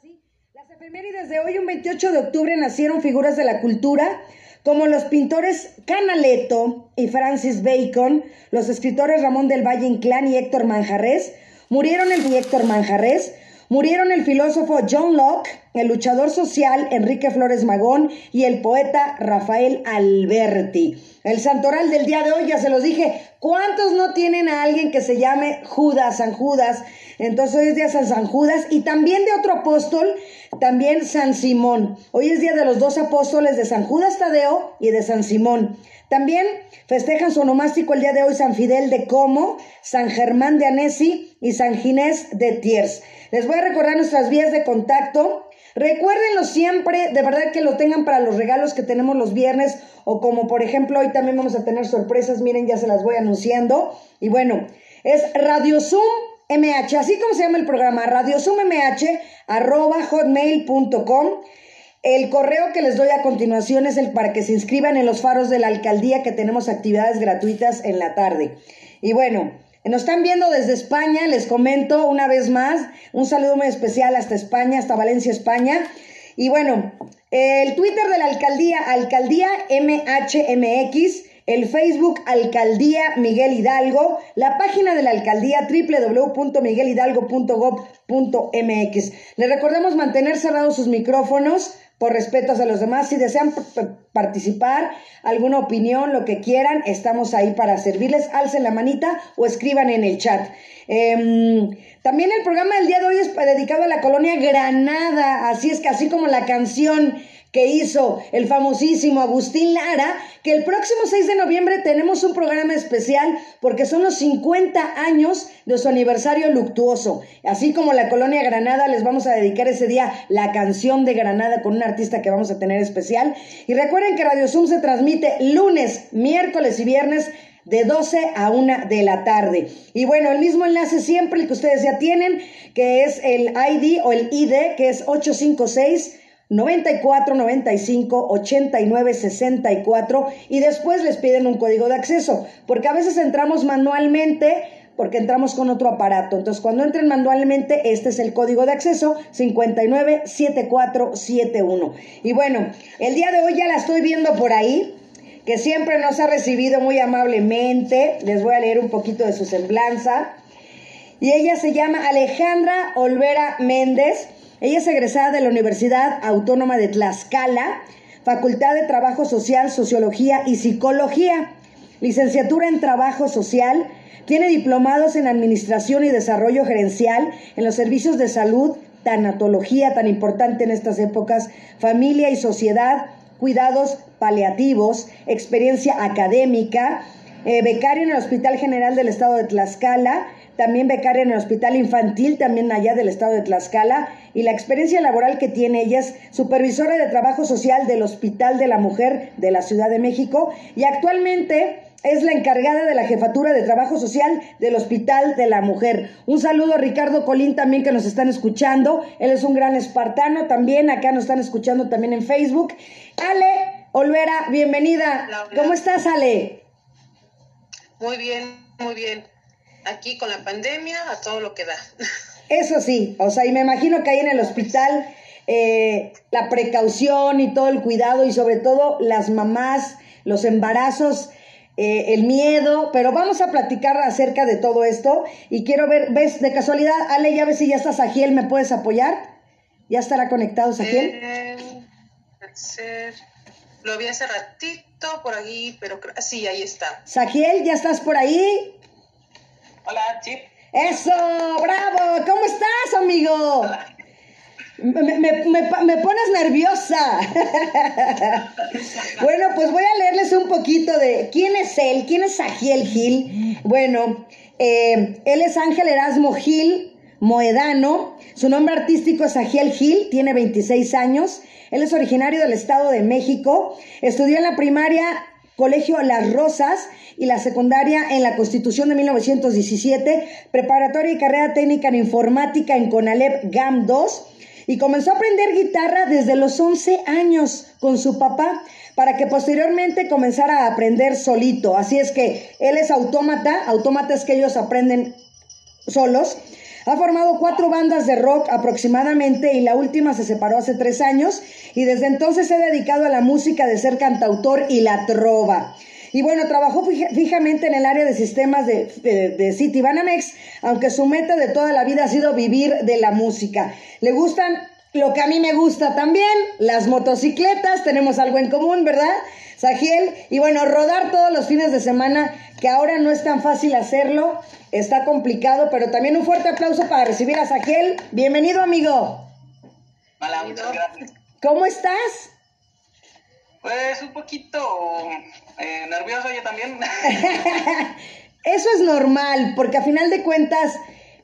Sí, las efemérides de hoy, un 28 de octubre, nacieron figuras de la cultura como los pintores Canaletto y Francis Bacon, los escritores Ramón del Valle Inclán y Héctor Manjarres, murieron el Héctor Manjarres, murieron el filósofo John Locke, el luchador social Enrique Flores Magón y el poeta Rafael Alberti. El santoral del día de hoy, ya se los dije, ¿cuántos no tienen a alguien que se llame Judas, San Judas? Entonces hoy es día San San Judas y también de otro apóstol, también San Simón. Hoy es día de los dos apóstoles de San Judas Tadeo y de San Simón. También festejan su onomástico el día de hoy San Fidel de Como, San Germán de Anesi y San Ginés de Tiers. Les voy a recordar nuestras vías de contacto. Recuérdenlo siempre, de verdad que lo tengan para los regalos que tenemos los viernes o como por ejemplo hoy también vamos a tener sorpresas, miren ya se las voy anunciando. Y bueno, es Radio Zoom MH, así como se llama el programa, Radio Zoom MH arroba hotmail.com. El correo que les doy a continuación es el para que se inscriban en los faros de la alcaldía que tenemos actividades gratuitas en la tarde. Y bueno, nos están viendo desde España, les comento una vez más, un saludo muy especial hasta España, hasta Valencia, España. Y bueno, el Twitter de la alcaldía, alcaldía MHMX, el Facebook Alcaldía Miguel Hidalgo, la página de la alcaldía www.miguelhidalgo.gov.mx. Les recordamos mantener cerrados sus micrófonos por respeto a los demás. Si desean participar, alguna opinión, lo que quieran, estamos ahí para servirles. Alcen la manita o escriban en el chat. Em, también el programa del día de hoy es dedicado a la colonia Granada, así es que así como la canción que hizo el famosísimo Agustín Lara, que el próximo 6 de noviembre tenemos un programa especial porque son los 50 años de su aniversario luctuoso. Así como la Colonia Granada, les vamos a dedicar ese día la canción de Granada con un artista que vamos a tener especial. Y recuerden que Radio Zoom se transmite lunes, miércoles y viernes de 12 a 1 de la tarde. Y bueno, el mismo enlace siempre el que ustedes ya tienen, que es el ID o el ID, que es 856 94 95 89 64 y después les piden un código de acceso, porque a veces entramos manualmente porque entramos con otro aparato. Entonces, cuando entren manualmente, este es el código de acceso 597471. Y bueno, el día de hoy ya la estoy viendo por ahí, que siempre nos ha recibido muy amablemente. Les voy a leer un poquito de su semblanza. Y ella se llama Alejandra Olvera Méndez. Ella es egresada de la Universidad Autónoma de Tlaxcala, Facultad de Trabajo Social, Sociología y Psicología, licenciatura en Trabajo Social, tiene diplomados en Administración y Desarrollo Gerencial en los servicios de salud, tanatología tan importante en estas épocas, familia y sociedad, cuidados paliativos, experiencia académica, eh, becaria en el Hospital General del Estado de Tlaxcala, también becaria en el Hospital Infantil, también allá del estado de Tlaxcala, y la experiencia laboral que tiene ella es supervisora de trabajo social del Hospital de la Mujer de la Ciudad de México y actualmente es la encargada de la jefatura de trabajo social del Hospital de la Mujer. Un saludo a Ricardo Colín también que nos están escuchando. Él es un gran espartano también. Acá nos están escuchando también en Facebook. Ale Olvera, bienvenida. ¿Cómo estás, Ale? Muy bien, muy bien aquí con la pandemia a todo lo que da. Eso sí, o sea, y me imagino que ahí en el hospital eh, la precaución y todo el cuidado y sobre todo las mamás, los embarazos, eh, el miedo, pero vamos a platicar acerca de todo esto y quiero ver, ves, de casualidad, Ale, ya ves si ya está Sajiel, ¿me puedes apoyar? ¿Ya estará conectado Sajiel? Eh, lo vi hace ratito por ahí, pero sí, ahí está. Sajiel, ¿ya estás por ahí? Hola, Chip. Eso, bravo. ¿Cómo estás, amigo? Me, pones nerviosa. bueno, pues voy a leerles un poquito de quién es él, quién es Sajiel Gil. Bueno, eh, él es Ángel Erasmo Gil Moedano. Su nombre artístico es Sajiel Gil, tiene 26 años. Él es originario del Estado de México. Estudió en la primaria Colegio Las Rosas y la secundaria en la Constitución de 1917, preparatoria y carrera técnica en informática en CONALEP GAM 2 y comenzó a aprender guitarra desde los 11 años con su papá para que posteriormente comenzara a aprender solito. Así es que él es autómata, autómata es que ellos aprenden solos. Ha formado cuatro bandas de rock aproximadamente y la última se separó hace tres años y desde entonces se ha dedicado a la música de ser cantautor y la trova. Y bueno, trabajó fijamente en el área de sistemas de, de, City Banamex, aunque su meta de toda la vida ha sido vivir de la música. Le gustan lo que a mí me gusta también, las motocicletas, tenemos algo en común, ¿verdad? Sagiel, y bueno, rodar todos los fines de semana, que ahora no es tan fácil hacerlo, está complicado, pero también un fuerte aplauso para recibir a Sagiel. Bienvenido, amigo. Hola, muchas gracias. ¿Cómo estás? Pues un poquito eh, nervioso yo también. Eso es normal, porque a final de cuentas,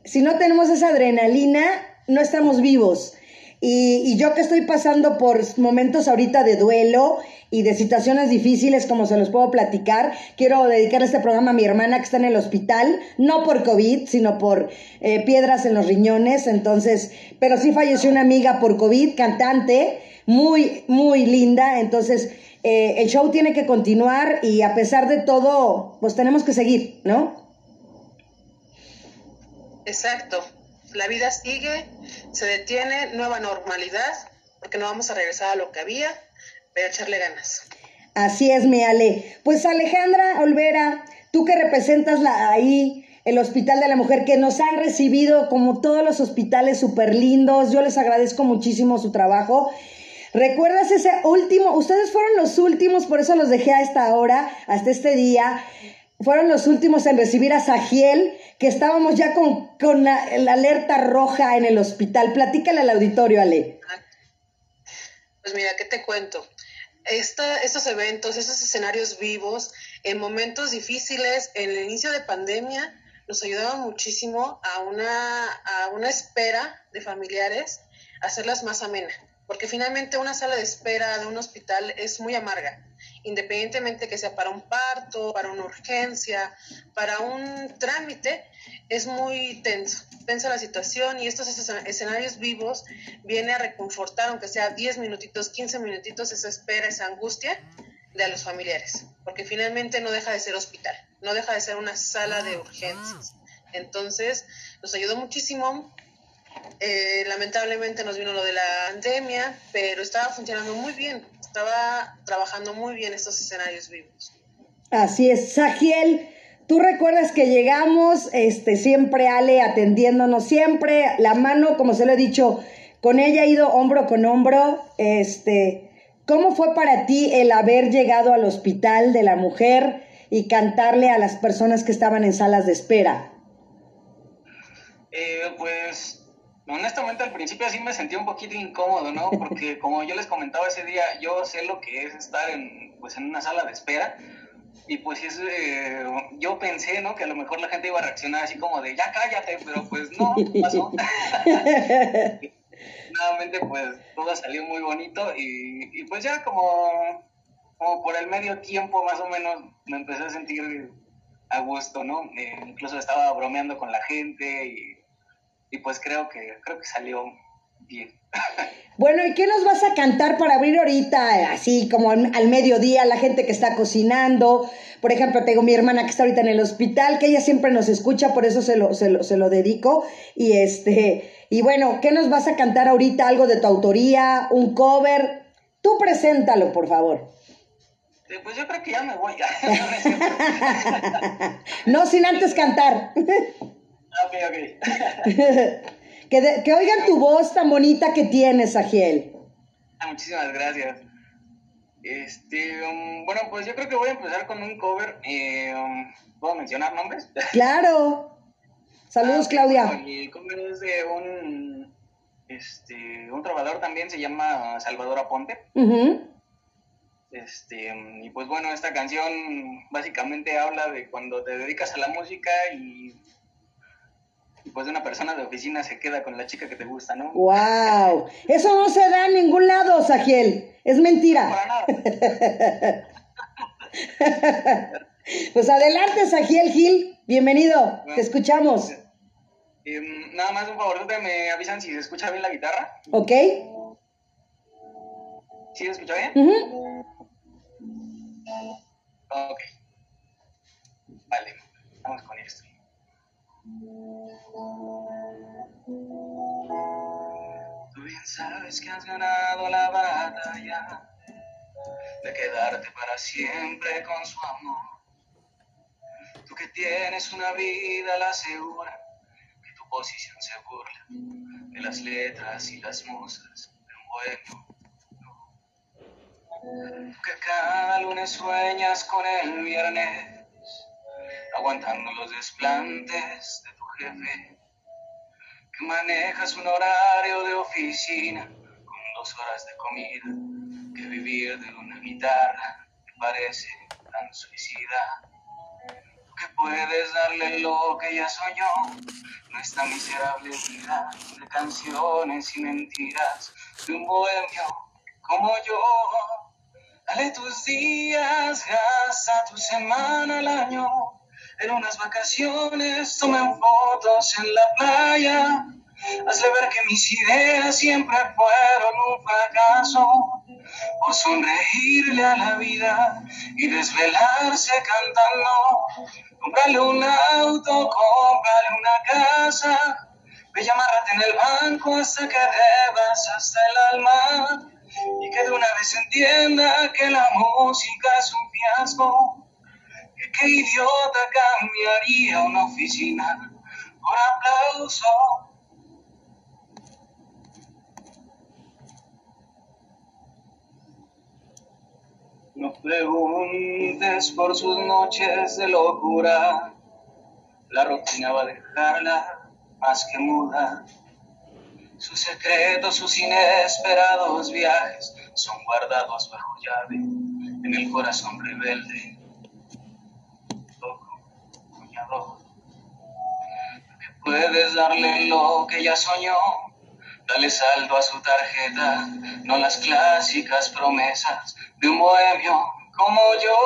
si no tenemos esa adrenalina, no estamos vivos. Y, y, yo que estoy pasando por momentos ahorita de duelo y de situaciones difíciles, como se los puedo platicar, quiero dedicar este programa a mi hermana que está en el hospital, no por COVID, sino por eh, piedras en los riñones. Entonces, pero sí falleció una amiga por COVID, cantante muy, muy linda. Entonces, eh, el show tiene que continuar y a pesar de todo, pues tenemos que seguir, ¿no? Exacto. La vida sigue, se detiene, nueva normalidad, porque no vamos a regresar a lo que había, pero echarle ganas. Así es, mi Ale. Pues Alejandra Olvera, tú que representas la, ahí el Hospital de la Mujer, que nos han recibido como todos los hospitales súper lindos, yo les agradezco muchísimo su trabajo ¿Recuerdas ese último? Ustedes fueron los últimos, por eso los dejé a esta hora, hasta este día. Fueron los últimos en recibir a Sagiel, que estábamos ya con, con la, alerta roja en el hospital. Platícale al auditorio, Ale. Pues mira, ¿qué te cuento? Esta, estos eventos, estos escenarios vivos, en momentos difíciles, en el inicio de pandemia, nos ayudaban muchísimo a una, a una espera de familiares, hacerlas más amenas porque finalmente una sala de espera de un hospital es muy amarga, independientemente que sea para un parto, para una urgencia, para un trámite, es muy tenso, tensa la situación y estos escenarios vivos viene a reconfortar, aunque sea 10 minutitos, 15 minutitos, esa espera, esa angustia de los familiares, porque finalmente no deja de ser hospital, no deja de ser una sala de urgencias. Entonces, nos ayudó muchísimo eh, lamentablemente nos vino lo de la pandemia, pero estaba funcionando muy bien, estaba trabajando muy bien estos escenarios vivos. Así es, Sagiel. Tú recuerdas que llegamos, este, siempre Ale atendiéndonos, siempre la mano, como se lo he dicho, con ella ha ido hombro con hombro. Este, ¿cómo fue para ti el haber llegado al hospital de la mujer y cantarle a las personas que estaban en salas de espera? Eh, pues honestamente al principio sí me sentí un poquito incómodo, ¿no? Porque como yo les comentaba ese día, yo sé lo que es estar en, pues, en una sala de espera. Y pues es, eh, yo pensé, ¿no? Que a lo mejor la gente iba a reaccionar así como de, ya cállate, pero pues no, pasó. Nuevamente pues todo salió muy bonito y, y pues ya como, como por el medio tiempo más o menos me empecé a sentir a gusto, ¿no? Eh, incluso estaba bromeando con la gente y y pues creo que, creo que salió bien. Bueno, ¿y qué nos vas a cantar para abrir ahorita, así como al, mediodía, la gente que está cocinando? Por ejemplo, tengo mi hermana que está ahorita en el hospital, que ella siempre nos escucha, por eso se lo, se lo, se lo dedico. Y este, y bueno, ¿qué nos vas a cantar ahorita? ¿Algo de tu autoría? ¿Un cover? Tú preséntalo, por favor. Pues yo creo que ya me voy. no sin antes cantar. Ok, ok. que, que, oigan tu voz tan bonita que tienes, Agiel. Ah, muchísimas gracias. Este, um, bueno, pues yo creo que voy a empezar con un cover. Eh, um, ¿Puedo mencionar nombres? Claro. Saludos, ah, Claudia. el cover es de un, este, un trovador también, se llama Salvador Aponte. Este, y pues bueno, esta canción básicamente habla de cuando te dedicas a la música y pues una persona de oficina se queda con la chica que te gusta, ¿no? ¡Wow! Eso no se da en ningún lado, Sagiel. Es mentira. para nada. pues adelante, Sagiel Gil. Bienvenido. te escuchamos. Em, nada más un favor, me avisan si se escucha bien la guitarra. Ok. ¿Sí se escucha bien? Ok. Vale, vamos con esto. You. Bien sabes que has ganado la batalla de quedarte para siempre con su amor. Tú que tienes una vida la segura, que tu posición se burla de las letras y las musas de un bohemio. Tú que cada lunes sueñas con el viernes, aguantando los desplantes de tu jefe, que manejas un horario de oficina con dos horas de comida, que vivir de una guitarra te parece tan suicida que puedes darle lo que ya soñó, nuestra miserable vida de canciones y mentiras de un bohemio como yo. Dale tus días, gasta tu semana al año. En unas vacaciones tomen fotos en la playa. Hazle ver que mis ideas siempre fueron un fracaso por sonreírle a la vida y desvelarse cantando. Cómprale un auto, cómprale una casa, ve amárrate en el banco hasta que debas hasta el alma y que de una vez entienda que la música es un fiasco. Qué idiota cambiaría una oficina por aplauso. No preguntes por sus noches de locura, la rutina va a dejarla más que muda. Sus secretos, sus inesperados viajes son guardados bajo llave en el corazón rebelde. Puedes darle lo que ya soñó Dale saldo a su tarjeta, no las clásicas promesas de un bohemio como yo.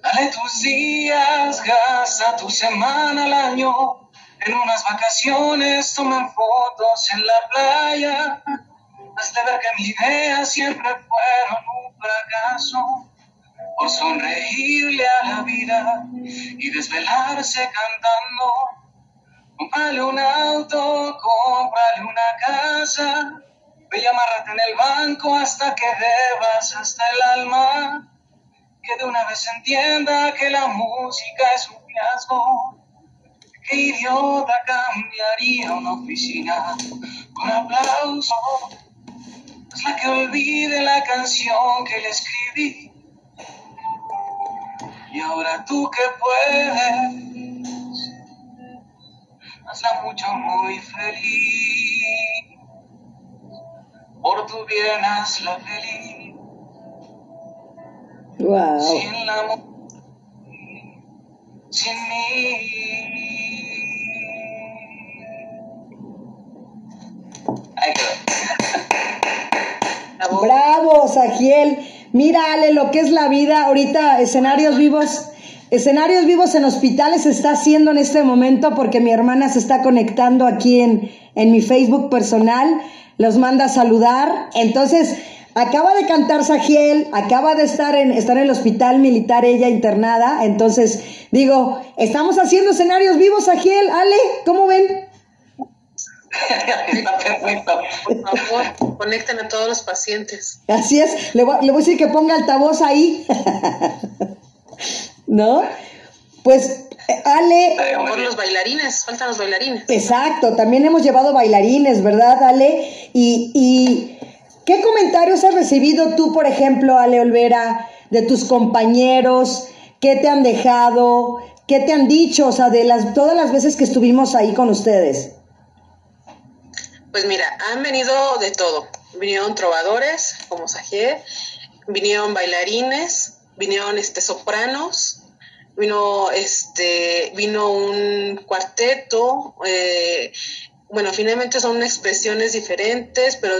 Dale tus días, gasta tu semana al año. En unas vacaciones tomen fotos en la playa. Hazle ver que mis ideas siempre fueron un fracaso. Por sonreírle a la vida y desvelarse cantando Cómprale un auto, cómprale una casa, ve y amárrate en el banco hasta que debas hasta el alma. Que de una vez entienda que la música es un fiasco. ¿Qué idiota cambiaría una oficina con aplauso? Es la que olvide la canción que le escribí. Y ahora tú que puedes hazla mucho muy feliz. Por tu bien hazla feliz. Wow. Sin la sin mí. Ahí quedó. Bravo, Sagiel. Mira, Ale, lo que es la vida. Ahorita, escenarios vivos Escenarios vivos en hospitales se está haciendo en este momento porque mi hermana se está conectando aquí en, en mi Facebook personal, los manda a saludar. Entonces, acaba de cantar Sagiel, acaba de estar en, estar en el hospital militar ella internada. Entonces, digo, estamos haciendo escenarios vivos, Sagiel, Ale, ¿cómo ven? Por favor, conecten a todos los pacientes. Así es, le voy, le voy a decir que ponga altavoz ahí. ¿no? Pues Ale. Por los bailarines, faltan los bailarines. Exacto, también hemos llevado bailarines, ¿verdad, Ale? Y, y ¿qué comentarios has recibido tú, por ejemplo, Ale Olvera, de tus compañeros? ¿Qué te han dejado? ¿Qué te han dicho? O sea, de las, todas las veces que estuvimos ahí con ustedes. Pues mira, han venido de todo. Vinieron trovadores, como Sajé, vinieron bailarines, vinieron este sopranos, vino este vino un cuarteto eh, bueno finalmente son expresiones diferentes pero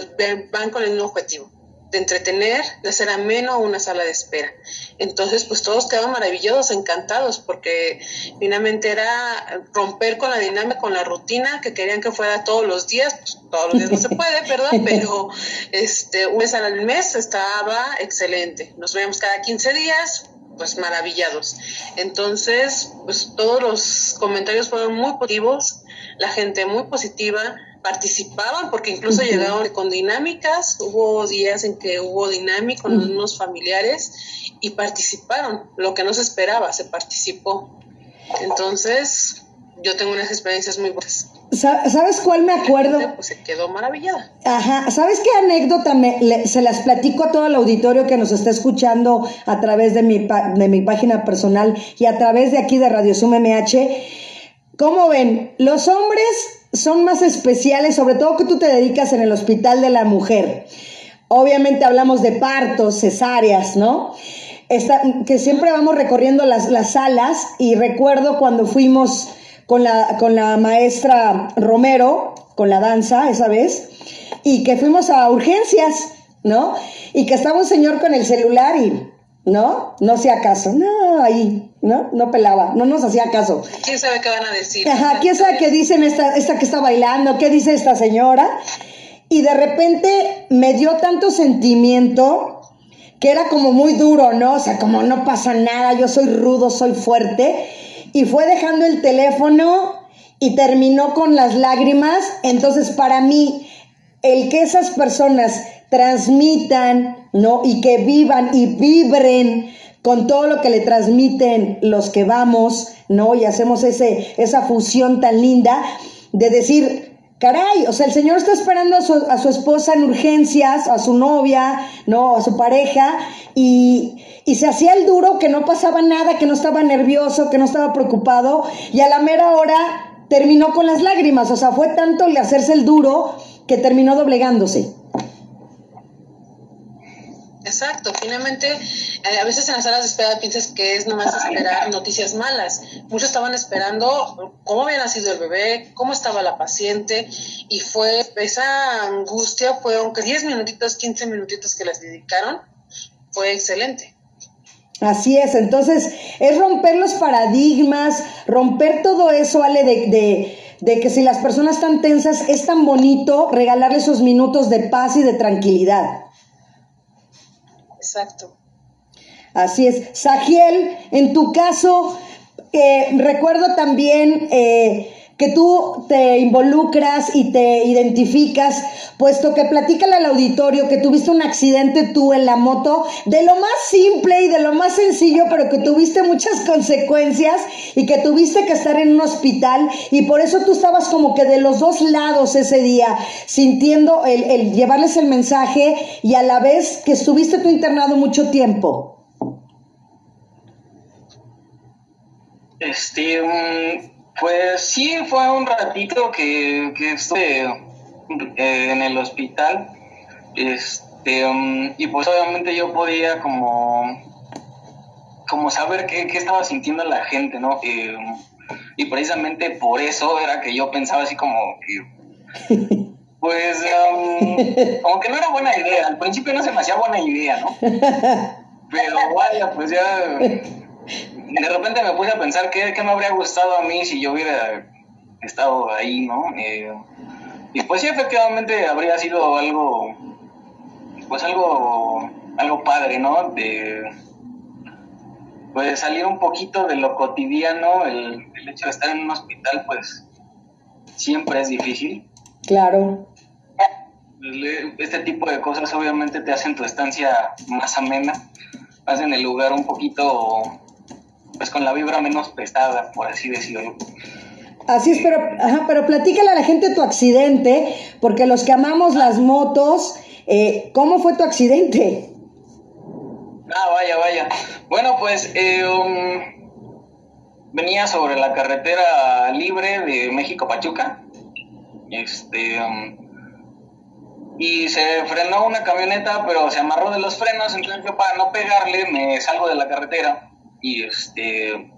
van con el mismo objetivo de entretener de hacer ameno una sala de espera. Entonces pues todos quedaban maravillados encantados porque finalmente era romper con la dinámica con la rutina que querían que fuera todos los días. Pues, todos los días no se puede verdad pero este un mes al mes estaba excelente. Nos veíamos cada 15 días pues maravillados. Entonces, pues todos los comentarios fueron muy positivos, la gente muy positiva, participaban, porque incluso llegaron con dinámicas, hubo días en que hubo dinámica con unos familiares y participaron, lo que no se esperaba, se participó. Entonces, yo tengo unas experiencias muy buenas. ¿Sabes cuál me acuerdo? Pues se quedó maravillada. Ajá, ¿sabes qué anécdota me, se las platico a todo el auditorio que nos está escuchando a través de mi, de mi página personal y a través de aquí de Radio Sum MH? ¿Cómo ven? Los hombres son más especiales, sobre todo que tú te dedicas en el hospital de la mujer. Obviamente hablamos de partos, cesáreas, ¿no? que siempre vamos recorriendo las, las salas y recuerdo cuando fuimos con la, con la maestra Romero, con la danza esa vez, y que fuimos a urgencias, ¿no? Y que estaba un señor con el celular y, ¿no? No hacía caso, no, ahí, ¿no? No pelaba, no nos hacía caso. ¿Quién sabe qué van a decir? Ajá, ¿quién sabe qué dicen esta, esta que está bailando? ¿Qué dice esta señora? Y de repente me dio tanto sentimiento que era como muy duro, ¿no? O sea, como no pasa nada, yo soy rudo, soy fuerte y fue dejando el teléfono y terminó con las lágrimas. Entonces, para mí, el que esas personas transmitan, ¿no? Y que vivan y vibren con todo lo que le transmiten los que vamos, ¿no? Y hacemos ese, esa fusión tan linda de decir, caray, o sea, el Señor está esperando a su, a su esposa en urgencias, a su novia, ¿no? A su pareja, y, y se hacía el duro que no pasaba nada, que no estaba nervioso, que no estaba preocupado, y a la mera hora terminó con las lágrimas, o sea, fue tanto el hacerse el duro que terminó doblegándose. Exacto, finalmente eh, a veces en las salas de espera piensas que es nomás esperar noticias malas. Muchos estaban esperando cómo había nacido el bebé, cómo estaba la paciente y fue esa angustia, fue aunque 10 minutitos, 15 minutitos que les dedicaron, fue excelente. Así es, entonces es romper los paradigmas, romper todo eso, Ale, de, de, de, que si las personas están tensas es tan bonito regalarle esos minutos de paz y de tranquilidad. Exacto. Así es. Sagiel, en tu caso, eh, recuerdo también eh, que tú te involucras y te identificas, puesto que platícale al auditorio que tuviste un accidente tú en la moto, de lo más simple y de lo más sencillo, pero que tuviste muchas consecuencias y que tuviste que estar en un hospital y por eso tú estabas como que de los dos lados ese día, sintiendo el, el llevarles el mensaje y a la vez que estuviste tú internado mucho tiempo. Este, pues sí, fue un ratito que, que estuve eh, en el hospital. Este, um, y pues obviamente yo podía como, como saber qué, estaba sintiendo la gente, ¿no? Um, y precisamente por eso era que yo pensaba así como que, pues, um, como que no era buena idea. Al principio no se me hacía buena idea, ¿no? Pero vaya, pues ya de repente me puse a pensar qué, me habría gustado a mí si yo hubiera estado ahí, ¿no? Eh, y pues sí, efectivamente habría sido algo, pues algo, algo padre, ¿no? De, pues salir un poquito de lo cotidiano, el, el hecho de estar en un hospital, pues siempre es difícil. Claro. Este tipo de cosas obviamente te hacen tu estancia más amena, hacen el lugar un poquito pues con la vibra menos pesada, por así decirlo. Así es, pero, ajá, pero platícale a la gente tu accidente, porque los que amamos las motos, eh, ¿cómo fue tu accidente? Ah, vaya, vaya. Bueno, pues eh, um, venía sobre la carretera libre de México-Pachuca. Este, um, y se frenó una camioneta, pero se amarró de los frenos, entonces yo para no pegarle me salgo de la carretera y este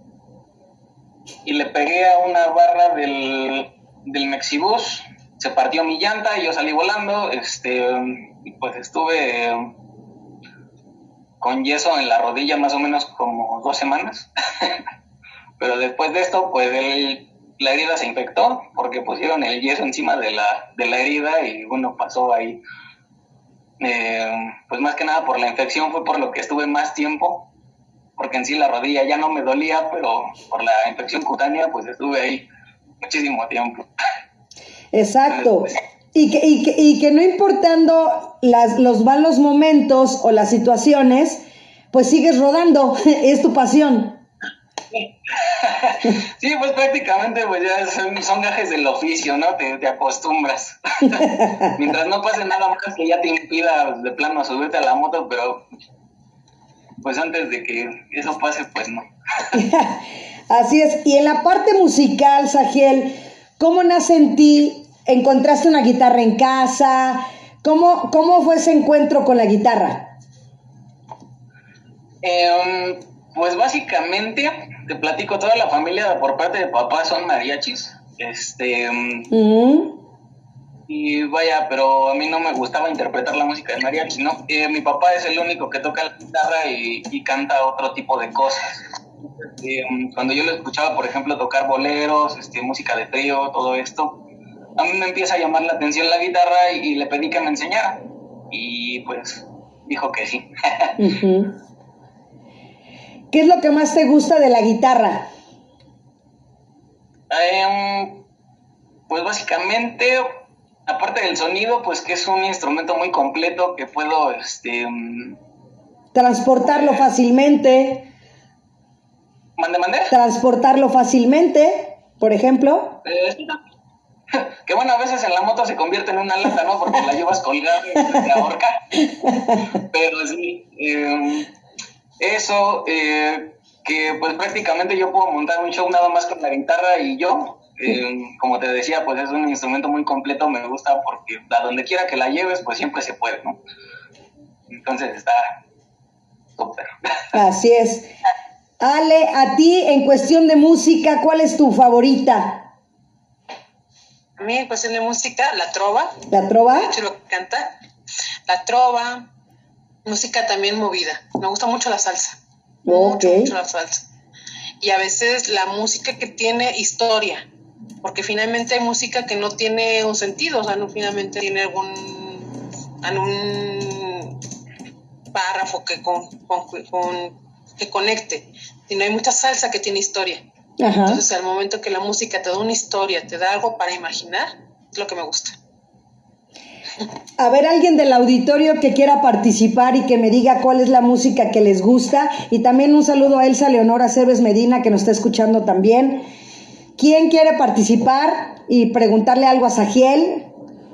y le pegué a una barra del, del Mexibus, se partió mi llanta y yo salí volando, este y pues estuve con yeso en la rodilla más o menos como dos semanas. Pero después de esto, pues la herida se infectó porque pusieron el yeso encima de la, de la herida y bueno, pasó ahí. Eh, pues más que nada por la infección fue por lo que estuve más tiempo porque en sí la rodilla ya no me dolía, pero por la infección cutánea pues estuve ahí muchísimo tiempo. Exacto. Y que, y, que, y que no importando las, los malos momentos o las situaciones, pues sigues rodando, es tu pasión. Sí, pues prácticamente pues ya son, gajes del oficio, ¿no? Te, te acostumbras. Mientras no pase nada más que ya te impida de plano subirte a la moto, pero pues antes de que eso pase, pues no. Así es. Y en la parte musical, Sagiel, ¿cómo nace en ti? ¿Encontraste una guitarra en casa? ¿Cómo, cómo fue ese encuentro con la guitarra? Eh, pues básicamente, te platico, toda la familia por parte de papá son mariachis. Este. Mm. Y vaya, pero a mí no me gustaba interpretar la música de mariachi, ¿no? Eh, mi papá es el único que toca la guitarra y, canta otro tipo de cosas. Eh, cuando yo lo escuchaba, por ejemplo, tocar boleros, este, música de trío, todo esto, a mí me empieza a llamar la atención la guitarra y, le pedí que me enseñara. Y pues dijo que sí. ¿Qué es lo que más te gusta de la guitarra? Em, pues básicamente, aparte del sonido, pues que es un instrumento muy completo que puedo, este... Transportarlo eh, fácilmente. ¿Mande, mande? Transportarlo fácilmente, por ejemplo. Eh, que bueno, a veces en la moto se convierte en una lata, ¿no? Porque la llevas colgada y te ahorca. Pero sí, eh, eso, eh, que pues prácticamente yo puedo montar un show nada más con la guitarra y yo. Eh, como te decía, pues es un instrumento muy completo, me gusta porque a donde quiera que la lleves, pues siempre se puede, ¿no? Entonces está súper. Así es. Ale, a ti en cuestión de música, ¿cuál es tu favorita? A mí en cuestión de música, la trova. ¿La trova? De hecho, lo que canta. La trova, música también movida. Me gusta mucho la salsa. Mucho, mucho la salsa. Y a veces la música que tiene historia, porque finalmente hay música que no tiene un sentido, o sea, no finalmente tiene algún, algún párrafo que, con, que conecte, sino hay mucha salsa que tiene historia. Entonces, al momento que la música te da una historia, te da algo para imaginar, es lo que me gusta. A ver, alguien del auditorio que quiera participar y que me diga cuál es la música que les gusta. Y también un saludo a Elsa Leonora Cebes Medina, que nos está escuchando también. ¿Quién quiere participar y preguntarle algo a Sagiel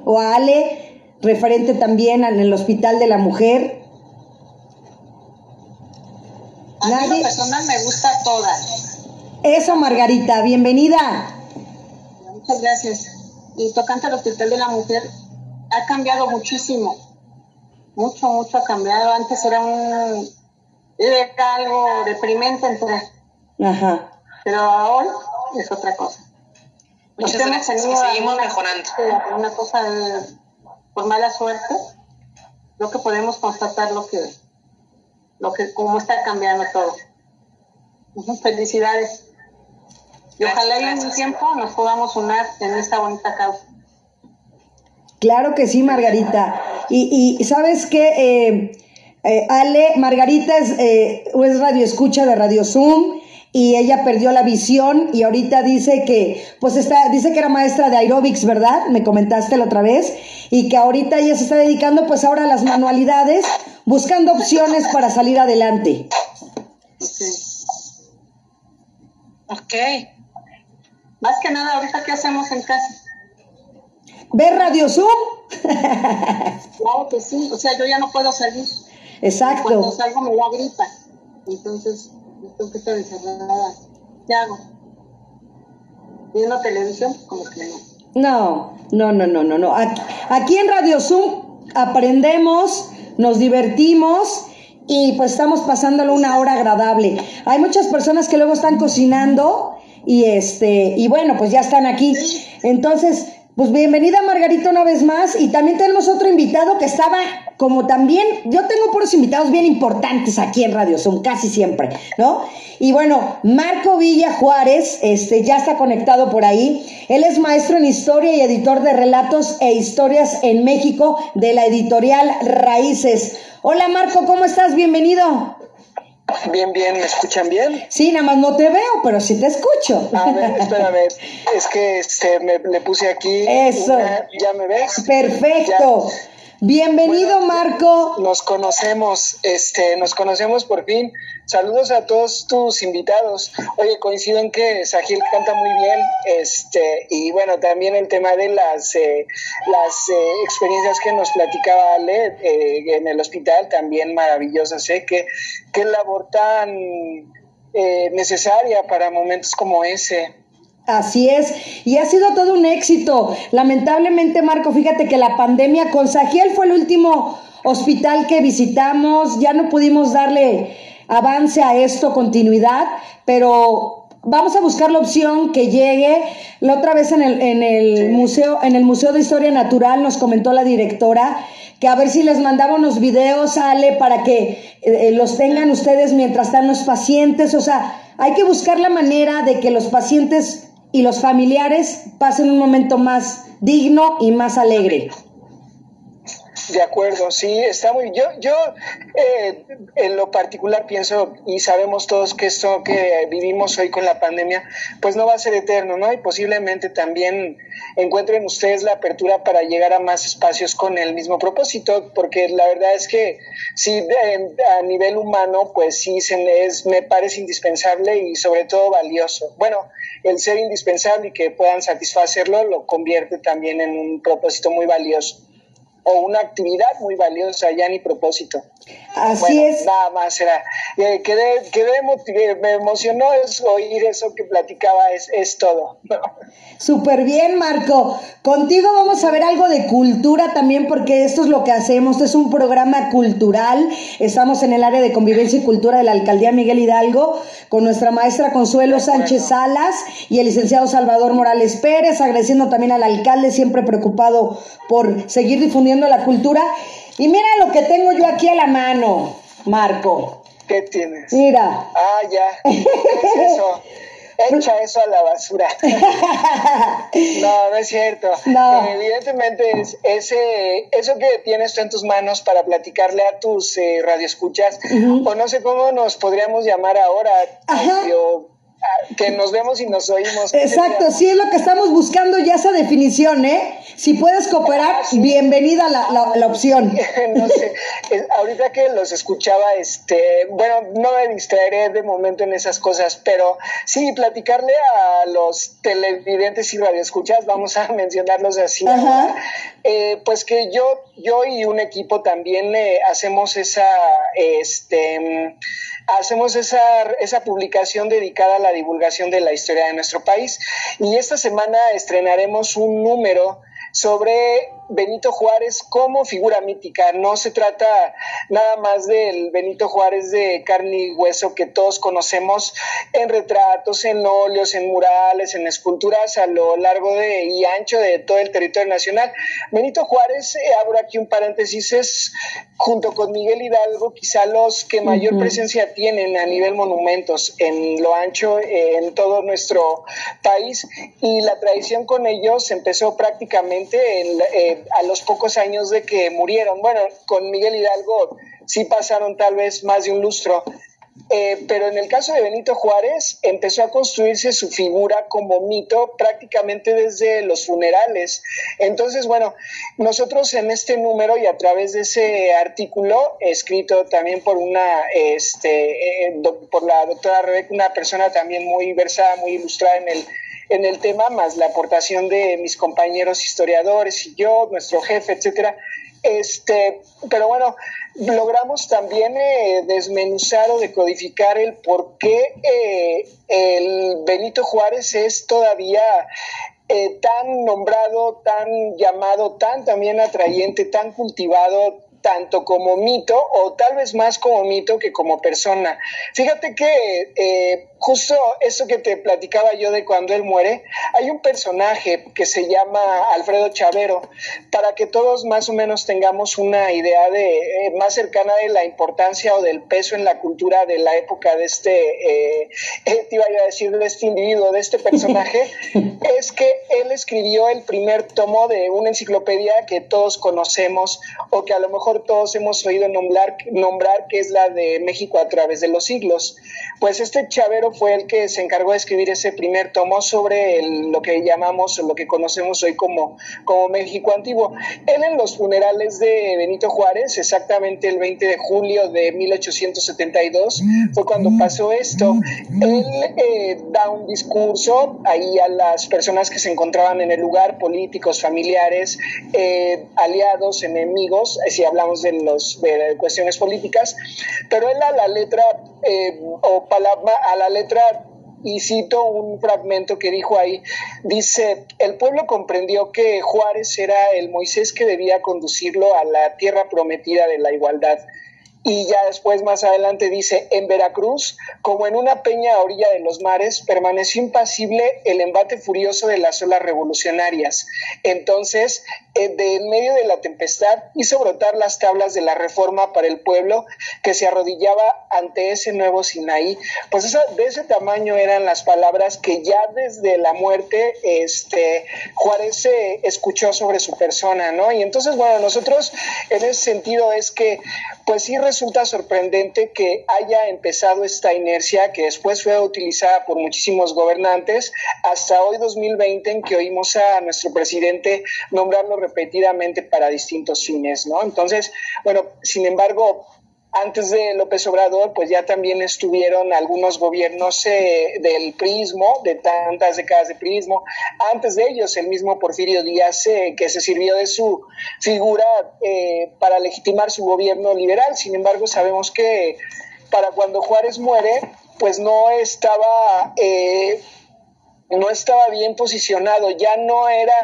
o a Ale, referente también en el Hospital de la Mujer? A mí personal me gusta toda. Eso, Margarita, bienvenida. Muchas gracias. Y tocante al Hospital de la Mujer, ha cambiado muchísimo. Mucho, mucho ha cambiado. Antes era un era algo deprimente entrar. Ajá. Pero ahora es otra cosa. Muchas gracias. seguimos mejorando. Una cosa por mala suerte, lo que podemos constatar lo que, lo que, cómo está cambiando todo. Felicidades. Y ojalá en un tiempo nos podamos unir en esta bonita causa. Claro que sí, Margarita. Y, y ¿sabes qué? Eh, eh, Ale, Margarita es, eh, es radio escucha de Radio Zoom y ella perdió la visión y ahorita dice que, pues está, dice que era maestra de aerobics, ¿verdad? Me comentaste la otra vez y que ahorita ella se está dedicando pues ahora a las manualidades, buscando opciones para salir adelante. Ok. Más que nada, ahorita, ¿qué hacemos en casa? ¿Ver Radio Zoom? claro que sí, o sea, yo ya no puedo salir. Exacto. Cuando salgo me da gripa, entonces tengo que estar encerrada. ¿Qué hago? ¿Viendo televisión? Como que no. No, no, no, no, no, Aquí, en Radio Zoom aprendemos, nos divertimos y pues estamos pasándolo una hora agradable. Hay muchas personas que luego están cocinando y este y bueno, pues ya están aquí. Entonces, pues bienvenida Margarita una vez más y también tenemos otro invitado que estaba como también, yo tengo puros invitados bien importantes aquí en Radio son casi siempre, ¿no? Y bueno, Marco Villa Juárez, este, ya está conectado por ahí. Él es maestro en historia y editor de relatos e historias en México de la editorial Raíces. Hola Marco, ¿cómo estás? Bienvenido. Bien, bien, ¿me escuchan bien? Sí, nada más no te veo, pero sí te escucho. A ver, espérame, es que este, me, le puse aquí. Eso. ¿Ya me ves? Perfecto. Bienvenido, Marco. Nos conocemos, este, nos conocemos por fin. Saludos a todos tus invitados. Oye, coincido en que Sahil canta muy bien, este, y bueno, también el tema de las, eh, las eh, experiencias que nos platicaba Ale eh, en el hospital, también maravillosas, ¿eh? Qué, qué labor tan necesaria para momentos como ese. Así es, y ha sido todo un éxito. Lamentablemente, Marco, fíjate que la pandemia con Sagiel fue el último hospital que visitamos, ya no pudimos darle avance a esto, continuidad, pero vamos a buscar la opción que llegue. La otra vez en el, en el museo, en el Museo de Historia Natural nos comentó la directora que a ver si les mandaba unos videos, Ale, para que eh, los tengan ustedes mientras están los pacientes. O sea, hay que buscar la manera de que los pacientes y los familiares pasen un momento más digno y más alegre. De acuerdo, sí, está muy. Yo, yo eh, en lo particular pienso y sabemos todos que esto que vivimos hoy con la pandemia, pues no va a ser eterno, ¿no? Y posiblemente también encuentren ustedes la apertura para llegar a más espacios con el mismo propósito, porque la verdad es que sí, a nivel humano, pues sí, es, me parece indispensable y sobre todo valioso. Bueno, el ser indispensable y que puedan satisfacerlo lo convierte también en un propósito muy valioso o una actividad muy valiosa ya ni propósito. Así es. Nada más era. Eh, quedé, quedé me emocionó eso, oír eso que platicaba, es, es todo. Súper bien, Marco. Contigo vamos a ver algo de cultura también, porque esto es lo que hacemos. Es un programa cultural. Estamos en el área de convivencia y cultura de la alcaldía Miguel Hidalgo con nuestra maestra Consuelo Sánchez Salas y el licenciado Salvador Morales Pérez, agradeciendo también al alcalde, siempre preocupado por seguir difundiendo la cultura. Y mira lo que tengo yo aquí a la mano, Marco. ¿Qué tienes? Mira. Ah, ya. ¿Qué es eso? Echa eso a la basura. no, no es cierto. No. evidentemente, es, ese, eso que tienes tú en tus manos para platicarle a tus eh, radioescuchas, o no sé cómo nos podríamos llamar ahora, que nos vemos y nos oímos. Exacto, sí es lo que estamos buscando ya esa definición, ¿eh? Si puedes cooperar, ah, bienvenida la, la, la opción. no sé, ahorita que los escuchaba, este, bueno, no me distraeré de momento en esas cosas, pero sí, platicarle a los televidentes y radioescuchas, vamos a mencionarlos así, eh, pues que yo, yo y un equipo también eh, hacemos esa, este, hacemos esa, esa publicación dedicada a la divulgación de la historia de nuestro país. Y esta semana estrenaremos un número sobre Benito Juárez como figura mítica. No se trata nada más del Benito Juárez de carne y hueso que todos conocemos en retratos, en óleos, en murales, en esculturas a lo largo de, y ancho de todo el territorio nacional. Benito Juárez, eh, abro aquí un paréntesis, es junto con Miguel Hidalgo quizá los que mayor presencia tienen a nivel monumentos en lo ancho en todo nuestro país y la tradición con ellos empezó prácticamente en, eh, a los pocos años de que murieron. Bueno, con Miguel Hidalgo sí pasaron tal vez más de un lustro, eh, pero en el caso de Benito Juárez empezó a construirse su figura como mito prácticamente desde los funerales. Entonces, bueno, nosotros en este número y a través de ese artículo escrito también por una, este, eh, por la doctora Rebeca, una persona también muy versada, muy ilustrada en el en el tema, más la aportación de mis compañeros historiadores y yo, nuestro jefe, etcétera. Este, pero bueno, logramos también eh, desmenuzar o decodificar el por qué eh, el Benito Juárez es todavía eh, tan nombrado, tan llamado, tan también atrayente, tan cultivado, tanto como mito o tal vez más como mito que como persona. Fíjate que eh, justo eso que te platicaba yo de cuando él muere, hay un personaje que se llama Alfredo Chavero, para que todos más o menos tengamos una idea de eh, más cercana de la importancia o del peso en la cultura de la época de este, eh, te iba a decir, de este individuo, de este personaje, es que él escribió el primer tomo de una enciclopedia que todos conocemos o que a lo mejor mejor todos hemos oído nombrar, nombrar, que es la de México a través de los siglos. Pues este Chavero fue el que se encargó de escribir ese primer tomo sobre lo que llamamos lo que conocemos hoy como, como México antiguo. Él en los funerales de Benito Juárez, exactamente el 20 de julio de 1872, fue cuando pasó esto. Él eh, da un discurso ahí a las personas que se encontraban en el lugar, políticos, familiares, eh, aliados, enemigos, si hablamos de, los, de cuestiones políticas, pero él a la letra, o palabra, a la letra y cito un fragmento que dijo ahí, dice, el pueblo comprendió que Juárez era el Moisés que debía conducirlo a la tierra prometida de la igualdad y ya después más adelante dice, en Veracruz, como en una peña a orilla de los mares, permaneció impasible el embate furioso de las olas revolucionarias. Entonces, eh, de en medio de la tempestad, hizo brotar las tablas de la reforma para el pueblo que se arrodillaba ante ese nuevo Sinaí. Pues de ese tamaño eran las palabras que ya desde la muerte este, Juárez escuchó sobre su persona, ¿no? Y entonces, bueno, nosotros en ese sentido es que, pues sí, resulta sorprendente que haya empezado esta inercia que después fue utilizada por muchísimos gobernantes hasta hoy 2020 en que oímos a nuestro presidente nombrarlo repetidamente para distintos fines, ¿no? Entonces, bueno, sin embargo, antes de López Obrador, pues ya también estuvieron algunos gobiernos eh, del prismo, de tantas décadas de prismo. Antes de ellos, el mismo Porfirio Díaz, eh, que se sirvió de su figura eh, para legitimar su gobierno liberal. Sin embargo, sabemos que para cuando Juárez muere, pues no estaba, no estaba bien posicionado, ya no era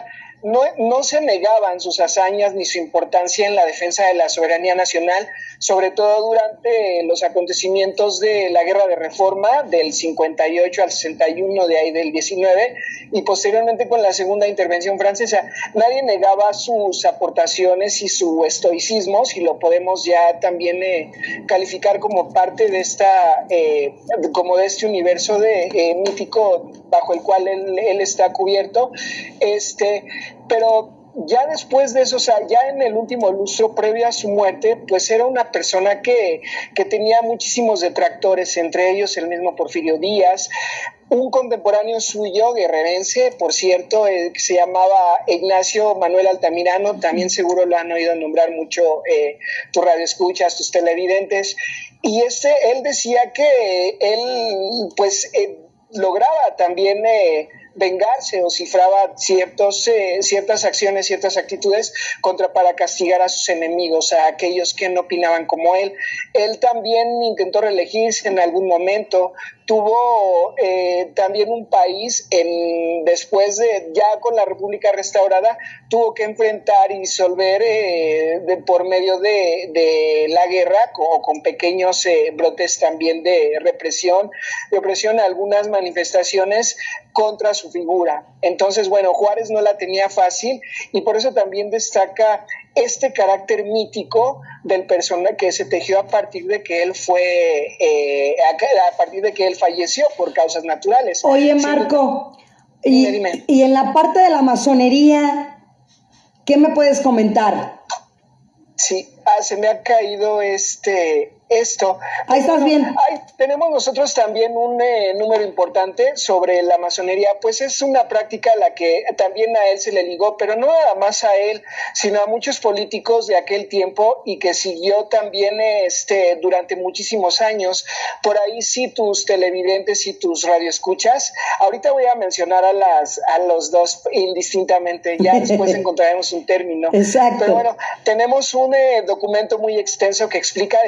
no, no, se negaban sus hazañas ni su importancia en la defensa de la soberanía nacional, sobre todo durante los acontecimientos de la Guerra de Reforma del 58 al 61, de ahí del 19, y posteriormente con la Segunda Intervención Francesa. Nadie negaba sus aportaciones y su estoicismo, si lo podemos ya también eh, calificar como parte de esta, eh, como de este universo de, eh, mítico bajo el cual él, él está cubierto. Este, pero ya después de eso, o sea, ya en el último lustro previo a su muerte, pues era una persona que, que tenía muchísimos detractores, entre ellos el mismo Porfirio Díaz, un contemporáneo suyo, guerrerense, por cierto, eh, que se llamaba Ignacio Manuel Altamirano, también seguro lo han oído nombrar mucho eh, tus radioescuchas, tus televidentes, y este, él decía que él, pues, eh, lograba también eh, vengarse o cifraba ciertos, eh, ciertas acciones, ciertas actitudes contra para castigar a sus enemigos, a aquellos que no opinaban como él. Él también intentó reelegirse en algún momento, tuvo eh, también un país en, después de ya con la República restaurada tuvo que enfrentar y disolver eh, de, por medio de, la guerra o con pequeños eh, brotes también de represión de opresión algunas manifestaciones contra su figura. Entonces bueno Juárez no la tenía fácil y por eso también destaca este carácter mítico del personaje que se tejió a partir de que él fue, eh, a, partir de que él falleció por causas naturales. Oye, Marco, y, y en la parte de la masonería, ¿qué me puedes comentar? Sí, ah, se me ha caído este esto. Ahí estás bien. tenemos nosotros también un eh, número importante sobre la masonería, pues es una práctica a la que también a él se le ligó, pero no nada más a él, sino a muchos políticos de aquel tiempo y que siguió también este durante muchísimos años. Por ahí sí tus televidentes y tus radioescuchas. Ahorita voy a mencionar a las a los dos indistintamente, ya después encontraremos un término. Exacto. Pero bueno, tenemos un eh, documento muy extenso que explica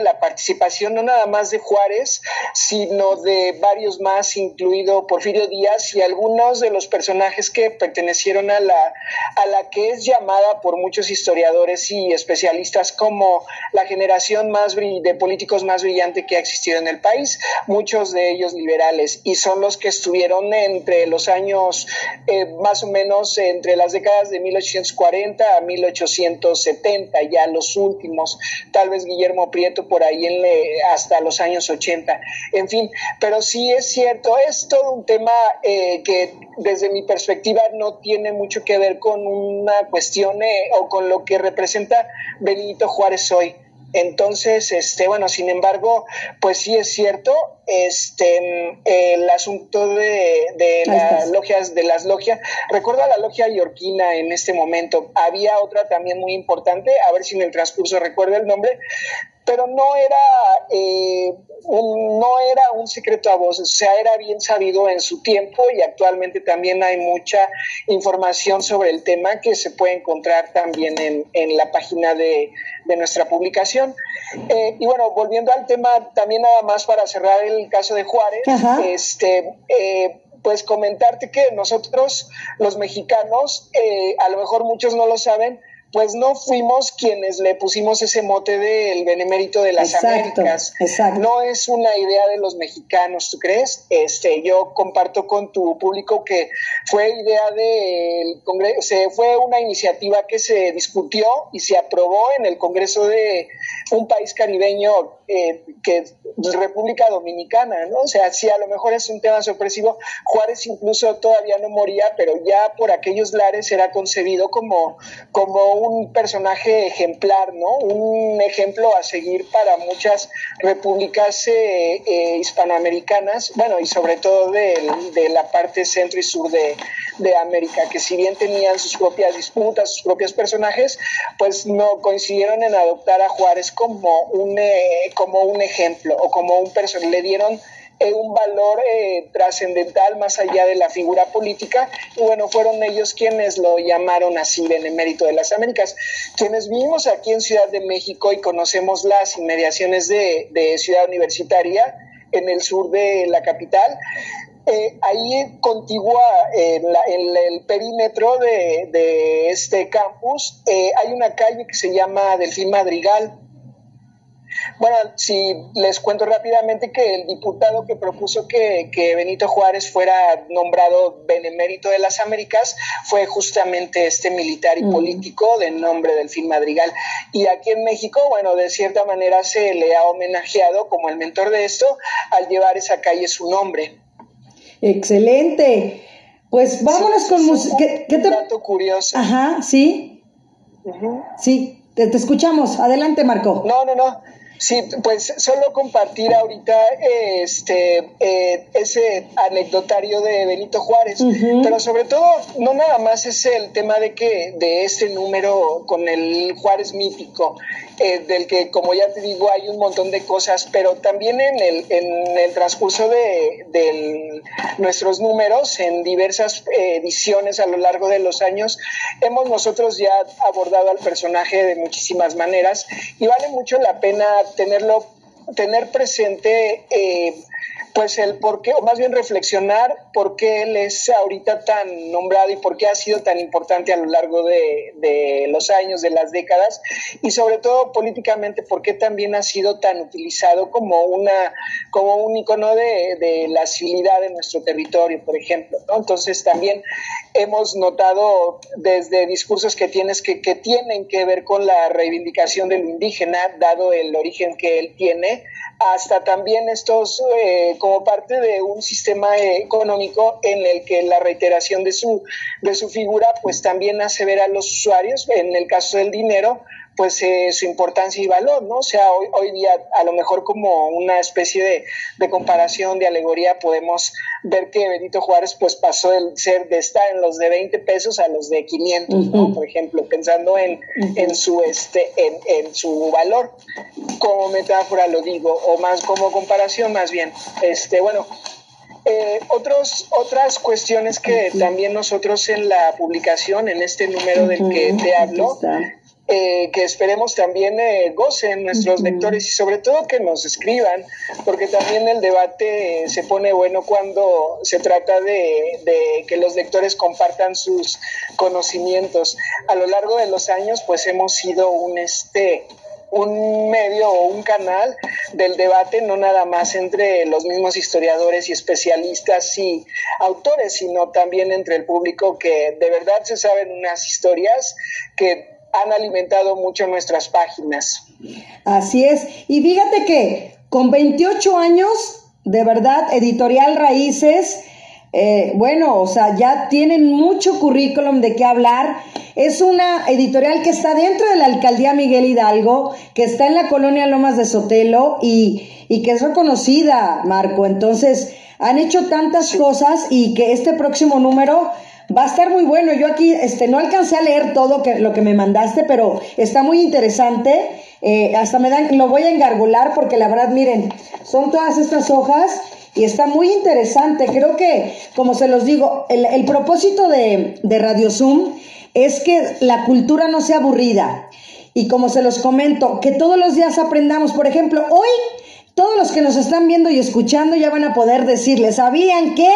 la participación no nada más de Juárez, sino de varios más, incluido Porfirio Díaz y algunos de los personajes que pertenecieron a la, a la que es llamada por muchos historiadores y especialistas como la generación más de políticos más brillante que ha existido en el país, muchos de ellos liberales, y son los que estuvieron entre los años eh, más o menos entre las décadas de 1840 a 1870, ya los últimos, tal vez Guillermo Prieto por ahí en hasta los años 80. En fin, pero sí es cierto, es todo un tema eh, que desde mi perspectiva no tiene mucho que ver con una cuestión eh, o con lo que representa Benito Juárez hoy. Entonces, este, bueno, sin embargo, pues sí es cierto, este, el asunto de, de las logias, de las logias, recuerdo a la logia yorquina en este momento, había otra también muy importante, a ver si en el transcurso recuerdo el nombre, pero no era, eh, un, no era un secreto a voces, o sea, era bien sabido en su tiempo y actualmente también hay mucha información sobre el tema que se puede encontrar también en, en la página de, de nuestra publicación. Eh, y bueno, volviendo al tema, también nada más para cerrar el caso de Juárez, este, eh, pues comentarte que nosotros, los mexicanos, a lo mejor muchos no lo saben, pues no fuimos quienes le pusimos ese mote del benemérito de las Américas. Exacto. No es una idea de los mexicanos, ¿tú crees? Este, yo comparto con tu público que fue idea del Congreso, se fue una iniciativa que se discutió y se aprobó en el Congreso de un país caribeño eh, que República Dominicana, ¿no? O sea, sí, a lo mejor es un tema sorpresivo. Juárez incluso todavía no moría, pero ya por aquellos lares era concebido como, como un personaje ejemplar, ¿no? Un ejemplo a seguir para muchas repúblicas eh, eh, hispanoamericanas, bueno, y sobre todo de, la parte centro y sur de, América, que si bien tenían sus propias disputas, sus propios personajes, pues no coincidieron en adoptar a Juárez como un, eh, como un ejemplo o como un personaje, le dieron un valor eh, trascendental más allá de la figura política y bueno, fueron ellos quienes lo llamaron así, Benemérito de las Américas. Quienes vivimos aquí en Ciudad de México y conocemos las inmediaciones de, Ciudad Universitaria, en el sur de la capital, eh, ahí contigua en, el perímetro de, este campus, eh, hay una calle que se llama Delfín Madrigal bueno, si les cuento rápidamente que el diputado que propuso que, Benito Juárez fuera nombrado benemérito de las Américas fue justamente este militar y mm. político de nombre Delfín Madrigal. Y aquí en México, bueno, de cierta manera se le ha homenajeado como el mentor de esto al llevar esa calle su nombre. Excelente. Pues vámonos con música. ¿Qué, te... dato curioso. Ajá, sí. Sí, te, te, escuchamos. Adelante, Marco. No, no, no. Sí, pues solo compartir ahorita este eh, ese anecdotario de Benito Juárez, pero sobre todo no nada más es el tema de que de este número con el Juárez mítico, eh, del que como ya te digo hay un montón de cosas, pero también en el, en el transcurso de, de nuestros números, en diversas eh, ediciones a lo largo de los años, hemos nosotros ya abordado al personaje de muchísimas maneras y vale mucho la pena tenerlo, tener presente eh, pues el por qué, o más bien reflexionar por qué él es ahorita tan nombrado y por qué ha sido tan importante a lo largo de, los años, de las décadas, y sobre todo políticamente por qué también ha sido tan utilizado como una, como un icono de, la civilidad en nuestro territorio, por ejemplo. Entonces también hemos notado desde discursos que tienes que, que tienen que ver con la reivindicación de lo indígena, dado el origen que él tiene, hasta también estos eh, como parte de un sistema económico en el que la reiteración de su, de su figura pues también hace ver a los usuarios, en el caso del dinero, pues eh, su importancia y valor, ¿no? O sea, hoy, hoy día a lo mejor como una especie de, de, comparación, de alegoría, podemos ver que Benito Juárez pues pasó de ser de estar en los de 20 pesos a los de 500, ¿no? Por ejemplo, pensando en, en su este en, en, su valor como metáfora lo digo o más como comparación más bien. Este, bueno, eh, otros, otras cuestiones que también nosotros en la publicación, en este número del que te hablo, eh, que esperemos también eh, gocen nuestros lectores y sobre todo que nos escriban, porque también el debate se pone bueno cuando se trata de, de, que los lectores compartan sus conocimientos. A lo largo de los años, pues hemos sido un este un medio o un canal del debate no nada más entre los mismos historiadores y especialistas y autores, sino también entre el público que de verdad se saben unas historias que han alimentado mucho nuestras páginas. Así es. Y fíjate que con 28 años, de verdad, Editorial Raíces, eh, bueno, o sea, ya tienen mucho currículum de qué hablar. Es una editorial que está dentro de la alcaldía Miguel Hidalgo, que está en la colonia Lomas de Sotelo y, y que es reconocida, Marco. Entonces, han hecho tantas cosas y que este próximo número va a estar muy bueno. Yo aquí este, no alcancé a leer todo lo que me mandaste, pero está muy interesante. Eh, hasta me dan, lo voy a engargular porque la verdad, miren, son todas estas hojas y está muy interesante. Creo que, como se los digo, el, propósito de, Radio Zoom es que la cultura no sea aburrida. Y como se los comento, que todos los días aprendamos. Por ejemplo, hoy todos los que nos están viendo y escuchando ya van a poder decirle, ¿sabían qué?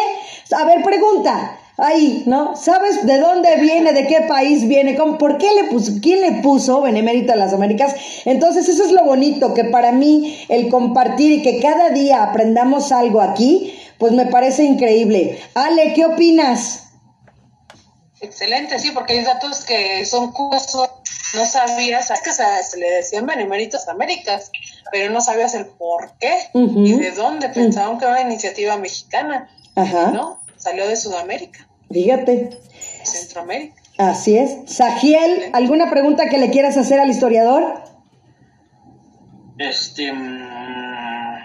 A ver, pregunta. Ahí, ¿no? ¿Sabes de dónde viene, de qué país viene? ¿Cómo, ¿Por qué le puso, quién le puso Benemérito a las Américas? Entonces, eso es lo bonito, que para mí el compartir y que cada día aprendamos algo aquí, pues me parece increíble. Ale, ¿qué opinas? Excelente, sí, porque hay datos que son curiosos, no sabías, es que se, le decían Beneméritos Américas, pero no sabías el por qué y de dónde, pensaban que era una iniciativa mexicana, Ajá. ¿no? Salió de Sudamérica, Fíjate. Centroamérica. Así es. Sagiel, ¿alguna pregunta que le quieras hacer al historiador? Este. mm,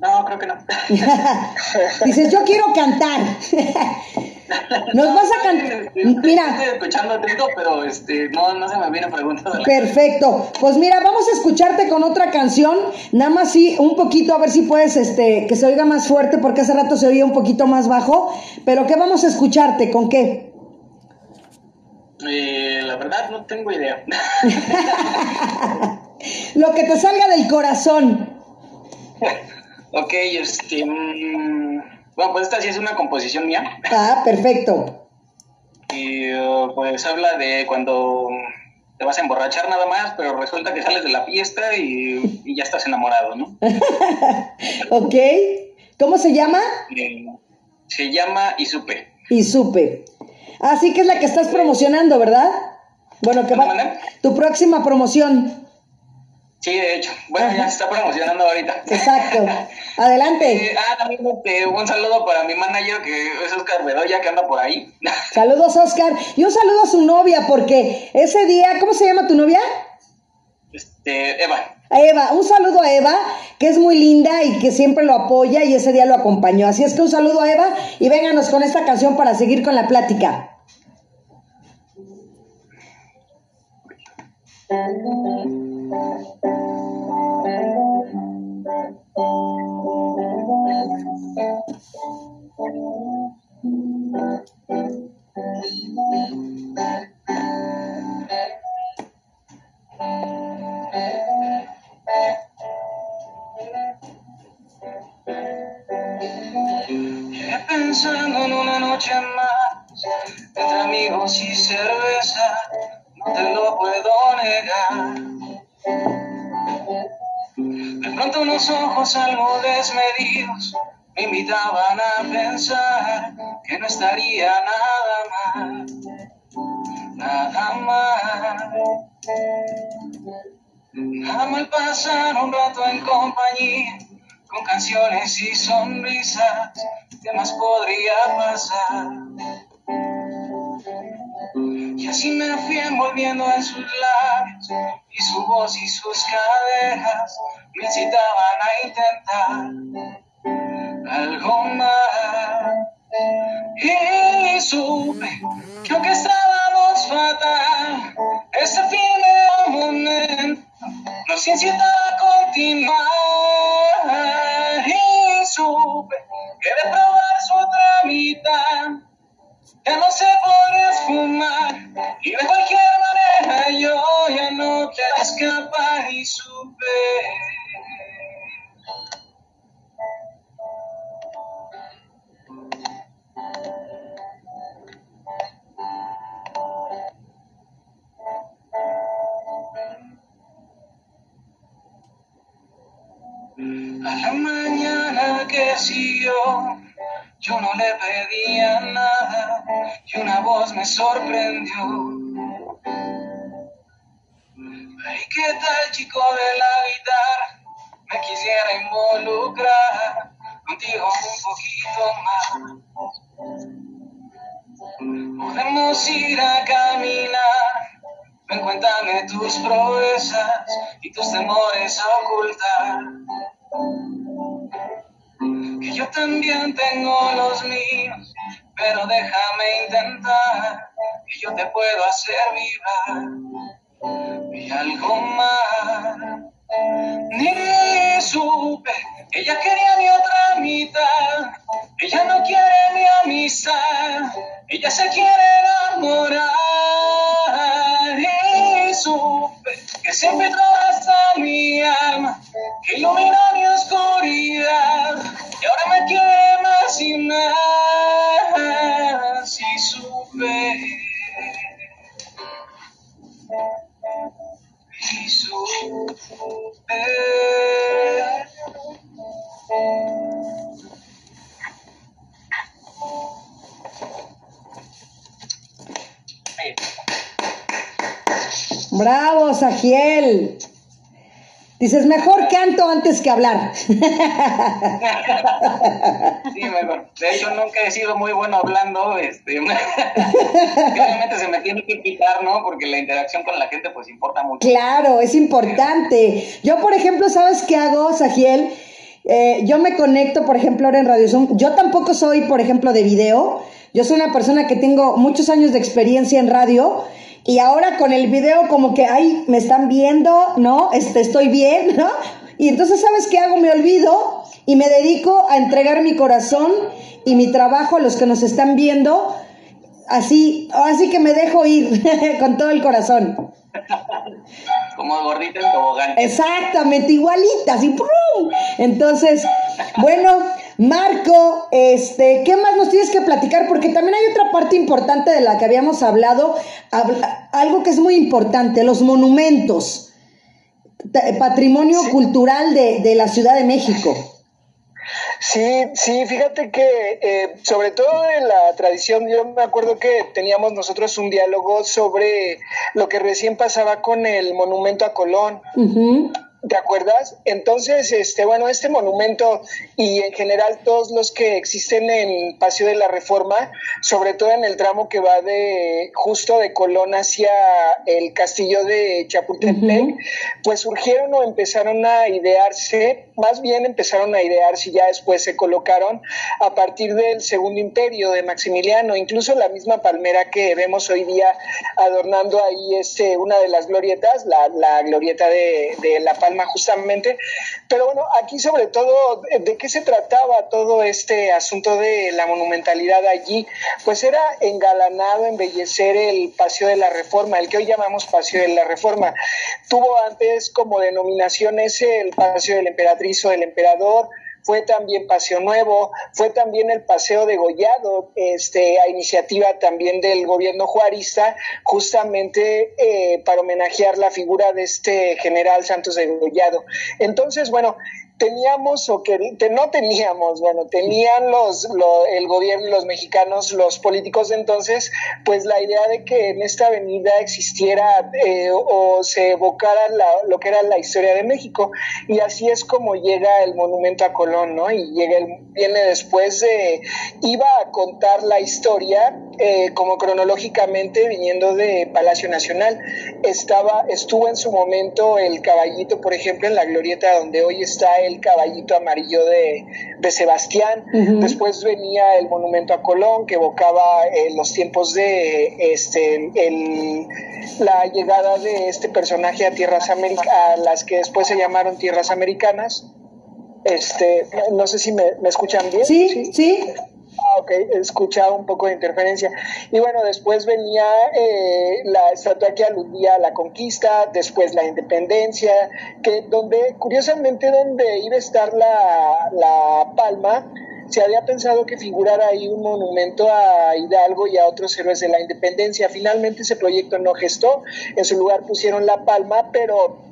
No, creo que no. Dices, yo quiero cantar. Nos vas a cantar. Mira, Estoy escuchando atento, pero este, no, no se me vienen preguntas. perfecto. Pues mira, vamos a escucharte con otra canción. Nada más sí, un poquito, a ver si puedes, este, que se oiga más fuerte, porque hace rato se oía un poquito más bajo. Pero ¿qué vamos a escucharte? ¿Con qué? Eh, la verdad, no tengo idea. Lo que te salga del corazón. ok, este. mm, Bueno, pues esta sí es una composición mía. Ah, perfecto. Y uh, pues habla de cuando te vas a emborrachar nada más, pero resulta que sales de la fiesta y, y ya estás enamorado, ¿no? ¿Ok? ¿Cómo se llama? Eh, se llama Y supe. Y supe. Así que es la que estás promocionando, ¿verdad? Bueno, que va. Tu próxima promoción. Sí, de hecho. Bueno, ya se está promocionando ahorita. Exacto. Adelante. Eh, ah, también este, un saludo para mi manager que es Oscar Bedoya que anda por ahí. Saludos, Oscar. Y un saludo a su novia, porque ese día, ¿cómo se llama tu novia? Este, Eva. A Eva. Un saludo a Eva, que es muy linda y que siempre lo apoya y ese día lo acompañó. Así es que un saludo a Eva y vénganos con esta canción para seguir con la plática. Pensando en una noche más, entre amigos y cerveza, no te lo puedo negar. De pronto unos ojos algo desmedidos me invitaban a pensar que no estaría nada mal, nada mal. Nada mal pasar un rato en compañía, con canciones y sonrisas, ¿qué más podría pasar? Y así me fui envolviendo en sus labios, y su voz y sus caderas me incitaban a intentar algo más. Y supe que aunque estábamos fatal, ese fin de momento nos incitaba a continuar. Y supe que de probar su otra mitad, ya no se podría esfumar. Y de cualquier manera yo ya no quiero escapar y supe. A la mañana que siguió, yo no le pedía nada y una voz me sorprendió. qué tal chico de la guitarra? Me quisiera involucrar contigo un poquito más. Podemos ir a caminar. Ven, cuéntame tus proezas y tus temores a ocultar. Que yo también tengo los míos, pero déjame intentar que yo te puedo hacer vibrar. Y algo más. Ni supe, ella quería mi otra mitad. Ella no quiere mi amistad, ella se quiere enamorar. Y supe que siempre trabaja mi alma, que ilumina mi oscuridad. Y ahora me más y más. Y supe. Y supe. Bravo, Sagiel. Dices, mejor canto antes que hablar. Sí, mejor. De hecho, nunca he sido muy bueno hablando. Este, obviamente se me tiene que quitar, ¿no? Porque la interacción con la gente, pues, importa mucho. Claro, es importante. Yo, por ejemplo, ¿sabes qué hago, Sagiel? Eh, yo me conecto, por ejemplo, ahora en Radio Zoom. Yo tampoco soy, por ejemplo, de video. Yo soy una persona que tengo muchos años de experiencia en radio. Y ahora con el video como que, ay, me están viendo, ¿no? Este, estoy bien, ¿no? Y entonces, ¿sabes qué hago? Me olvido y me dedico a entregar mi corazón y mi trabajo a los que nos están viendo. Así, así que me dejo ir con todo el corazón. Como gordita en tobogán. Exactamente, igualita, así. ¡prum! Entonces, bueno, Marco, este, ¿qué más nos tienes que platicar? Porque también hay otra parte importante de la que habíamos hablado, habla- algo que es muy importante, los monumentos, patrimonio cultural de, de la Ciudad de México. Sí, sí, fíjate que eh, sobre todo en la tradición, yo me acuerdo que teníamos nosotros un diálogo sobre lo que recién pasaba con el monumento a Colón. ¿Te acuerdas? Entonces, este, bueno, este monumento y en general todos los que existen en Paseo de la Reforma, sobre todo en el tramo que va de justo de Colón hacia el castillo de Chapultepec, pues surgieron o empezaron a idearse, más bien empezaron a idearse y ya después se colocaron a partir del Segundo Imperio de Maximiliano, incluso la misma palmera que vemos hoy día adornando ahí este, una de las glorietas, la, glorieta de, La Palma justamente. Pero bueno, aquí sobre todo, ¿de- ¿de qué se trataba todo este asunto de la monumentalidad allí? Pues era engalanado, embellecer el Paseo de la Reforma, el que hoy llamamos Paseo de la Reforma. Tuvo antes como denominaciones el Paseo de la Emperatriz o del Emperador, fue también Paseo Nuevo, fue también el Paseo de Gollado, este, a iniciativa también del gobierno juarista, justamente eh, para homenajear la figura de este general Santos de Gollado. Entonces, bueno, teníamos o que no teníamos, bueno, tenían los lo- el gobierno y los mexicanos, los políticos de entonces, pues la idea de que en esta avenida existiera eh, o se evocara la- lo que era la historia de México y así es como llega el monumento a Colón, ¿no? Y llega el- viene después de iba a contar la historia eh, como cronológicamente viniendo de Palacio Nacional. Estaba, estuvo en su momento el caballito, por ejemplo, en la glorieta donde hoy está el caballito amarillo de, de Sebastián. Después venía el monumento a Colón, que evocaba eh, los tiempos de este el, la llegada de este personaje a tierras americanas, a las que después se llamaron tierras americanas. Este, no sé si me, me escuchan bien. Sí, sí. Ah, ok, escuchaba un poco de interferencia. Y bueno, después venía eh, la estatua que aludía a la conquista, después la independencia, que donde, curiosamente, donde iba a estar la, la palma, se había pensado que figurara ahí un monumento a Hidalgo y a otros héroes de la independencia. Finalmente ese proyecto no gestó, en su lugar pusieron la palma, pero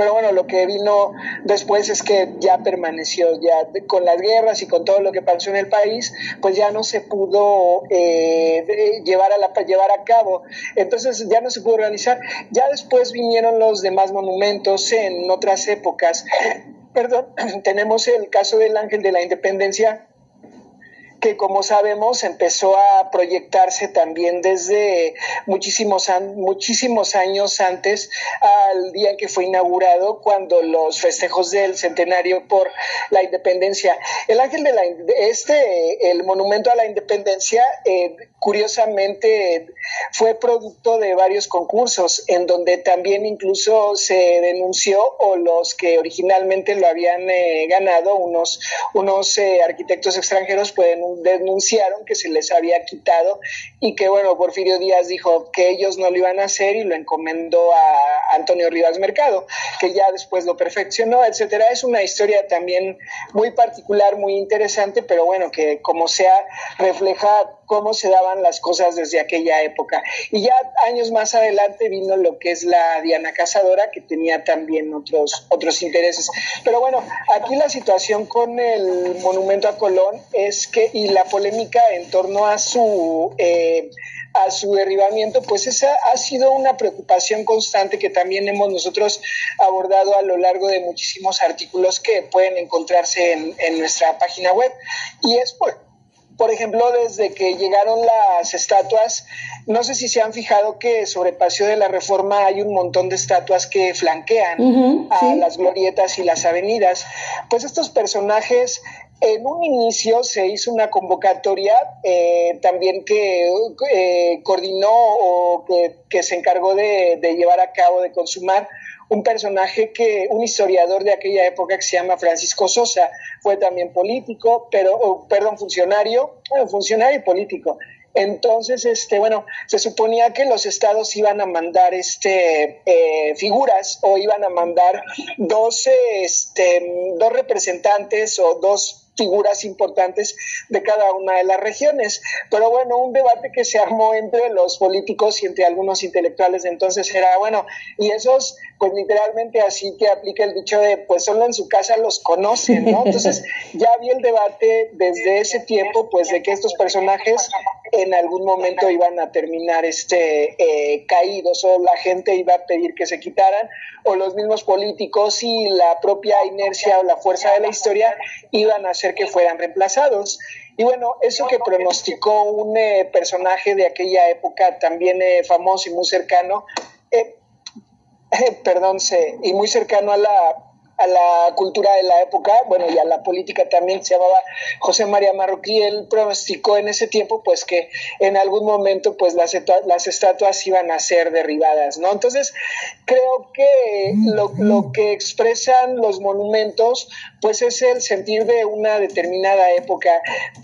pero bueno, lo que vino después es que ya permaneció, ya con las guerras y con todo lo que pasó en el país, pues ya no se pudo eh, llevar, a la, llevar a cabo, entonces ya no se pudo organizar. Ya después vinieron los demás monumentos en otras épocas. Perdón, tenemos el caso del Ángel de la Independencia, que como sabemos empezó a proyectarse también desde muchísimos, muchísimos años antes al día que fue inaugurado, cuando los festejos del centenario por la independencia. El ángel de la este, el monumento a la independencia, eh, curiosamente fue producto de varios concursos, en donde también incluso se denunció, o los que originalmente lo habían eh, ganado, unos, unos eh, arquitectos extranjeros pueden denunciaron que se les había quitado y que, bueno, Porfirio Díaz dijo que ellos no lo iban a hacer y lo encomendó a Antonio Rivas Mercado, que ya después lo perfeccionó, etcétera. Es una historia también muy particular, muy interesante, pero bueno, que como sea, refleja cómo se daban las cosas desde aquella época. Y ya años más adelante vino lo que es la Diana Cazadora, que tenía también otros, otros intereses. Pero bueno, aquí la situación con el monumento a Colón es que, y la polémica en torno a su... Eh, a su derribamiento, pues esa ha sido una preocupación constante que también hemos nosotros abordado a lo largo de muchísimos artículos que pueden encontrarse en, en nuestra página web. Y es por, por ejemplo, desde que llegaron las estatuas, no sé si se han fijado que sobre Paseo de la Reforma hay un montón de estatuas que flanquean a las glorietas y las avenidas. Pues estos personajes en un inicio se hizo una convocatoria eh, también que eh, coordinó o que, se encargó de, de, llevar a cabo, de consumar un personaje que, un historiador de aquella época que se llama Francisco Sosa, fue también político, pero, perdón, funcionario, funcionario y político. Entonces, este, bueno, se suponía que los estados iban a mandar este, eh, figuras o iban a mandar este, dos representantes o dos figuras importantes de cada una de las regiones. Pero bueno, un debate que se armó entre los políticos y entre algunos intelectuales de entonces era, bueno, y esos, pues literalmente así que aplica el dicho de, pues solo en su casa los conocen, ¿no? Entonces ya había el debate desde ese tiempo, pues de que estos personajes en algún momento iban a terminar este eh, caídos o la gente iba a pedir que se quitaran o los mismos políticos y la propia inercia o la fuerza de la historia iban a que fueran reemplazados. Y bueno, eso que pronosticó un eh, personaje de aquella época también eh, famoso y muy cercano, perdón, y muy cercano a la a la cultura de la época, bueno, y a la política también, se llamaba José María Marroquí, él pronosticó en ese tiempo, pues, que en algún momento, pues, las, las estatuas iban a ser derribadas, ¿no? Entonces, creo que lo, lo que expresan los monumentos, pues, es el sentir de una determinada época,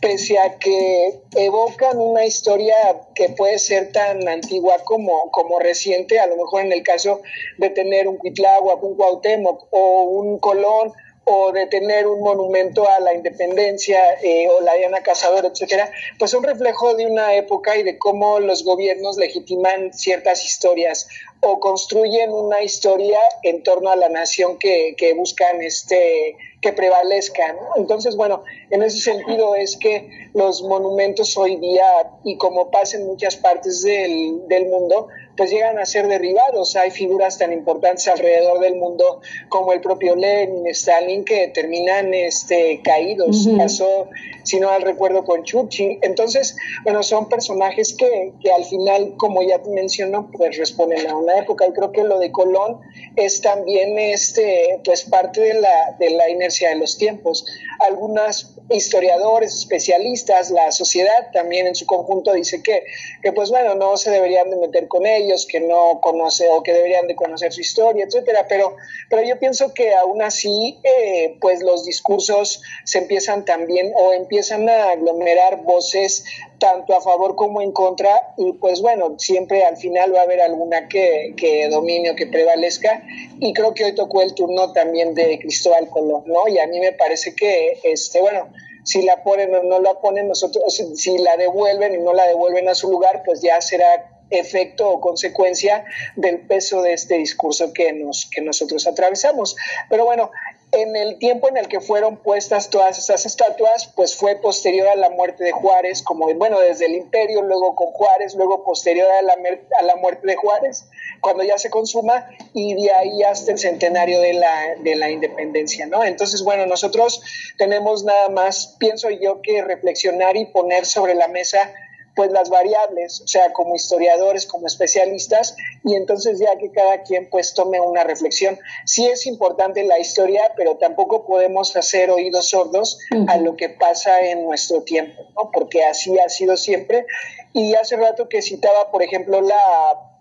pese a que evocan una historia que puede ser tan antigua como, como reciente, a lo mejor en el caso de tener un Cuitláhuac, un Cuauhtémoc o un Colón o de tener un monumento a la independencia eh, o la Diana Cazadora, etcétera, pues un reflejo de una época y de cómo los gobiernos legitiman ciertas historias o construyen una historia en torno a la nación que, que buscan este que prevalezcan. Entonces, bueno, en ese sentido es que los monumentos hoy día, y como pasa en muchas partes del, del mundo, pues llegan a ser derribados. Hay figuras tan importantes alrededor del mundo como el propio Lenin, Stalin, que terminan este, caídos. Pasó, si no al recuerdo, con Churchill. Entonces, bueno, son personajes que, que al final, como ya te menciono, pues responden a una época. Y creo que lo de Colón es también este, pues parte de la, de la inercia de los tiempos. Algunos historiadores, especialistas, la sociedad también en su conjunto dice que, que pues bueno, no se deberían de meter con ellos que no conoce o que deberían de conocer su historia, etcétera. Pero, pero yo pienso que aún así, eh, pues los discursos se empiezan también o empiezan a aglomerar voces tanto a favor como en contra y pues bueno, siempre al final va a haber alguna que, que domine o que prevalezca y creo que hoy tocó el turno también de Cristóbal Colón, ¿no? Y a mí me parece que, este, bueno, si la ponen o no la ponen, nosotros, si la devuelven y no la devuelven a su lugar, pues ya será efecto o consecuencia del peso de este discurso que, nos, que nosotros atravesamos. Pero bueno, en el tiempo en el que fueron puestas todas esas estatuas, pues fue posterior a la muerte de Juárez, como bueno, desde el imperio, luego con Juárez, luego posterior a la, a la muerte de Juárez, cuando ya se consuma, y de ahí hasta el centenario de la, de la independencia, ¿no? Entonces, bueno, nosotros tenemos nada más, pienso yo, que reflexionar y poner sobre la mesa pues las variables, o sea, como historiadores, como especialistas, y entonces ya que cada quien pues tome una reflexión. Sí es importante la historia, pero tampoco podemos hacer oídos sordos a lo que pasa en nuestro tiempo, ¿no? Porque así ha sido siempre. Y hace rato que citaba, por ejemplo, la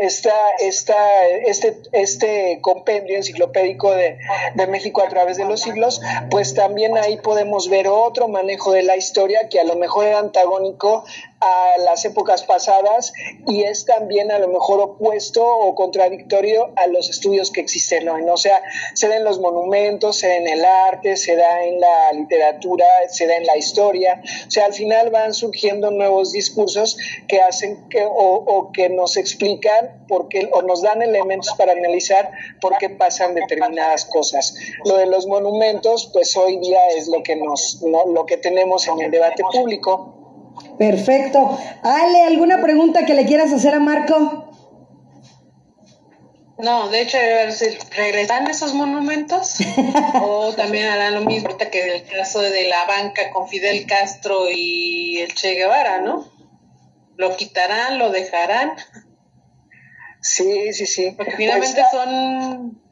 esta, esta, este, este compendio enciclopédico de, de, México a través de los siglos, pues también ahí podemos ver otro manejo de la historia que a lo mejor era antagónico a las épocas pasadas y es también a lo mejor opuesto o contradictorio a los estudios que existen hoy. ¿no? O sea, se da los monumentos, se da en el arte, se da en la literatura, se da en la historia. O sea, al final van surgiendo nuevos discursos que hacen que o, que nos explican por qué, o nos dan elementos para analizar por qué pasan determinadas cosas. Lo de los monumentos, pues hoy día es lo que nos, ¿no? lo que tenemos en el debate público Perfecto. Ale, ¿alguna pregunta que le quieras hacer a Marco? No, de hecho, ¿regresan esos monumentos? ¿O también harán lo mismo que el caso de la banca con Fidel Castro y el Che Guevara, ¿no? ¿Lo quitarán, lo dejarán? Sí, sí, sí. Porque finalmente pues, son...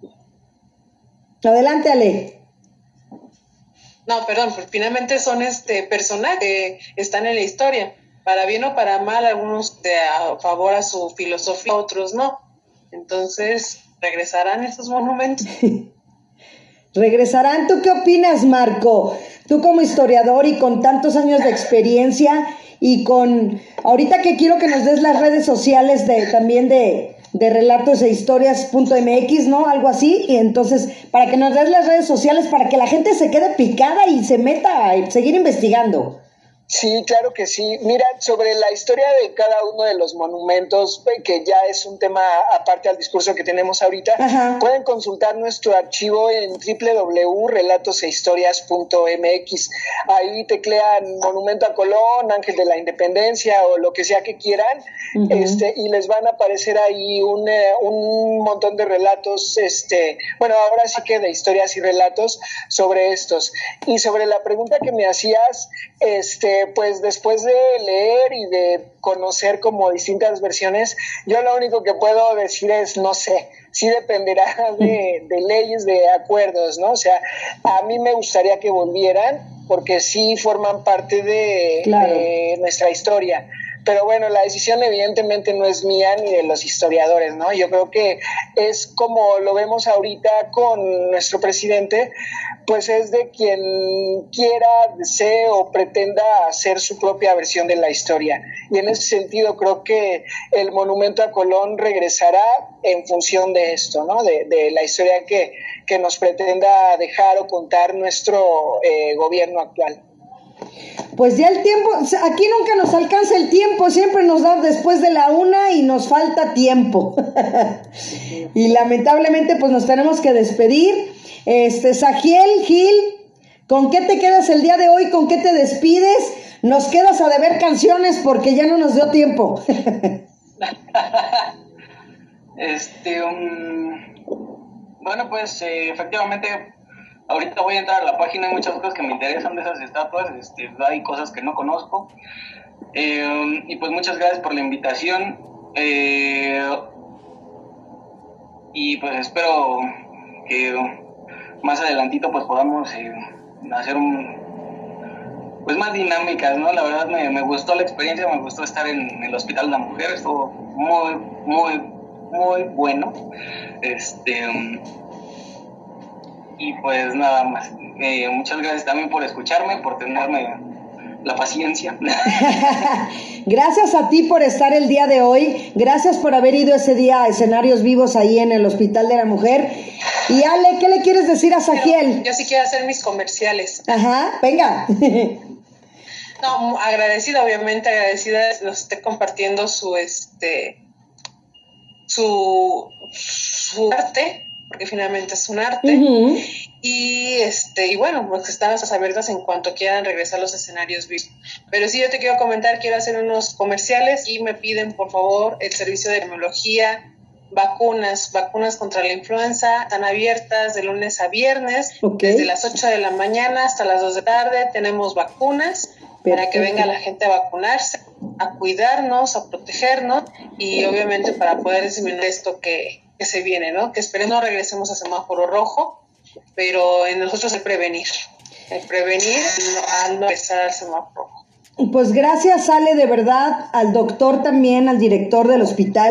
Adelante, Ale. No, perdón, pues finalmente son este personajes que están en la historia. Para bien o para mal, algunos de a favor a su filosofía, otros no. Entonces, ¿regresarán esos monumentos? ¿Regresarán? ¿Tú qué opinas, Marco? Tú como historiador y con tantos años de experiencia y con... Ahorita que quiero que nos des las redes sociales de también de, de relatos e historias.mx, ¿no? Algo así. Y entonces, para que nos des las redes sociales, para que la gente se quede picada y se meta a seguir investigando. Sí, claro que sí. Mira, sobre la historia de cada uno de los monumentos, eh, que ya es un tema aparte al discurso que tenemos ahorita, pueden consultar nuestro archivo en www.relatoshistorias.mx. Ahí teclean Monumento a Colón, Ángel de la Independencia o lo que sea que quieran, este, y les van a aparecer ahí un, eh, un montón de relatos, este, bueno, ahora sí que de historias y relatos sobre estos. Y sobre la pregunta que me hacías, este, pues después de leer y de conocer como distintas versiones, yo lo único que puedo decir es, no sé, sí dependerá de, leyes, de acuerdos, ¿no? O sea, a mí me gustaría que volvieran porque sí forman parte de nuestra historia pero bueno, la decisión evidentemente no es mía ni de los historiadores, ¿no? Yo creo que es como lo vemos ahorita con nuestro presidente, pues es de quien quiera, desee o pretenda hacer su propia versión de la historia. Y en ese sentido creo que el monumento a Colón regresará en función de esto, ¿no? De, la historia que, nos pretenda dejar o contar nuestro eh, gobierno actual. Pues ya el tiempo, aquí nunca nos alcanza el tiempo, siempre nos da después de la una y nos falta tiempo. y lamentablemente pues nos tenemos que despedir. Este, Sagiel, Gil, ¿con qué te quedas el día de hoy? ¿Con qué te despides? Nos quedas a deber canciones porque ya no nos dio tiempo. este, um, bueno, pues eh, efectivamente ahorita voy a entrar a la página, hay muchas cosas que me interesan de esas estatuas, este, hay cosas que no conozco. Eh, y pues muchas gracias por la invitación. Eh, y pues espero que más adelantito pues podamos eh, hacer un pues más dinámicas, ¿no? La verdad me, gustó la experiencia, me gustó estar en el Hospital de la Mujer, estuvo muy, muy, muy bueno. Este y pues nada más. Eh, muchas gracias también por escucharme, por tenerme la paciencia. gracias a ti por estar el día de hoy. Gracias por haber ido ese día a escenarios vivos ahí en el Hospital de la Mujer. Y Ale, ¿qué le quieres decir a Sajiel? yo sí quiero hacer mis comerciales. Ajá, venga. No, agradecida, obviamente, agradecida nos esté compartiendo su este su, su arte, porque finalmente es un arte. Y este, y bueno, pues están las abiertas en cuanto quieran regresar a los escenarios vivos. Pero sí yo te quiero comentar, quiero hacer unos comerciales y me piden por favor el servicio de terminología vacunas, vacunas contra la influenza, están abiertas de lunes a viernes, desde las 8 de la mañana hasta las 2 de la tarde. Tenemos vacunas para que venga la gente a vacunarse, a cuidarnos, a protegernos y obviamente para poder disminuir esto que, que se viene, ¿no? Que esperemos no regresemos a semáforo rojo, pero en nosotros el prevenir, el prevenir a no regresar al semáforo rojo. Pues gracias, Ale, de verdad, al doctor también, al director del hospital,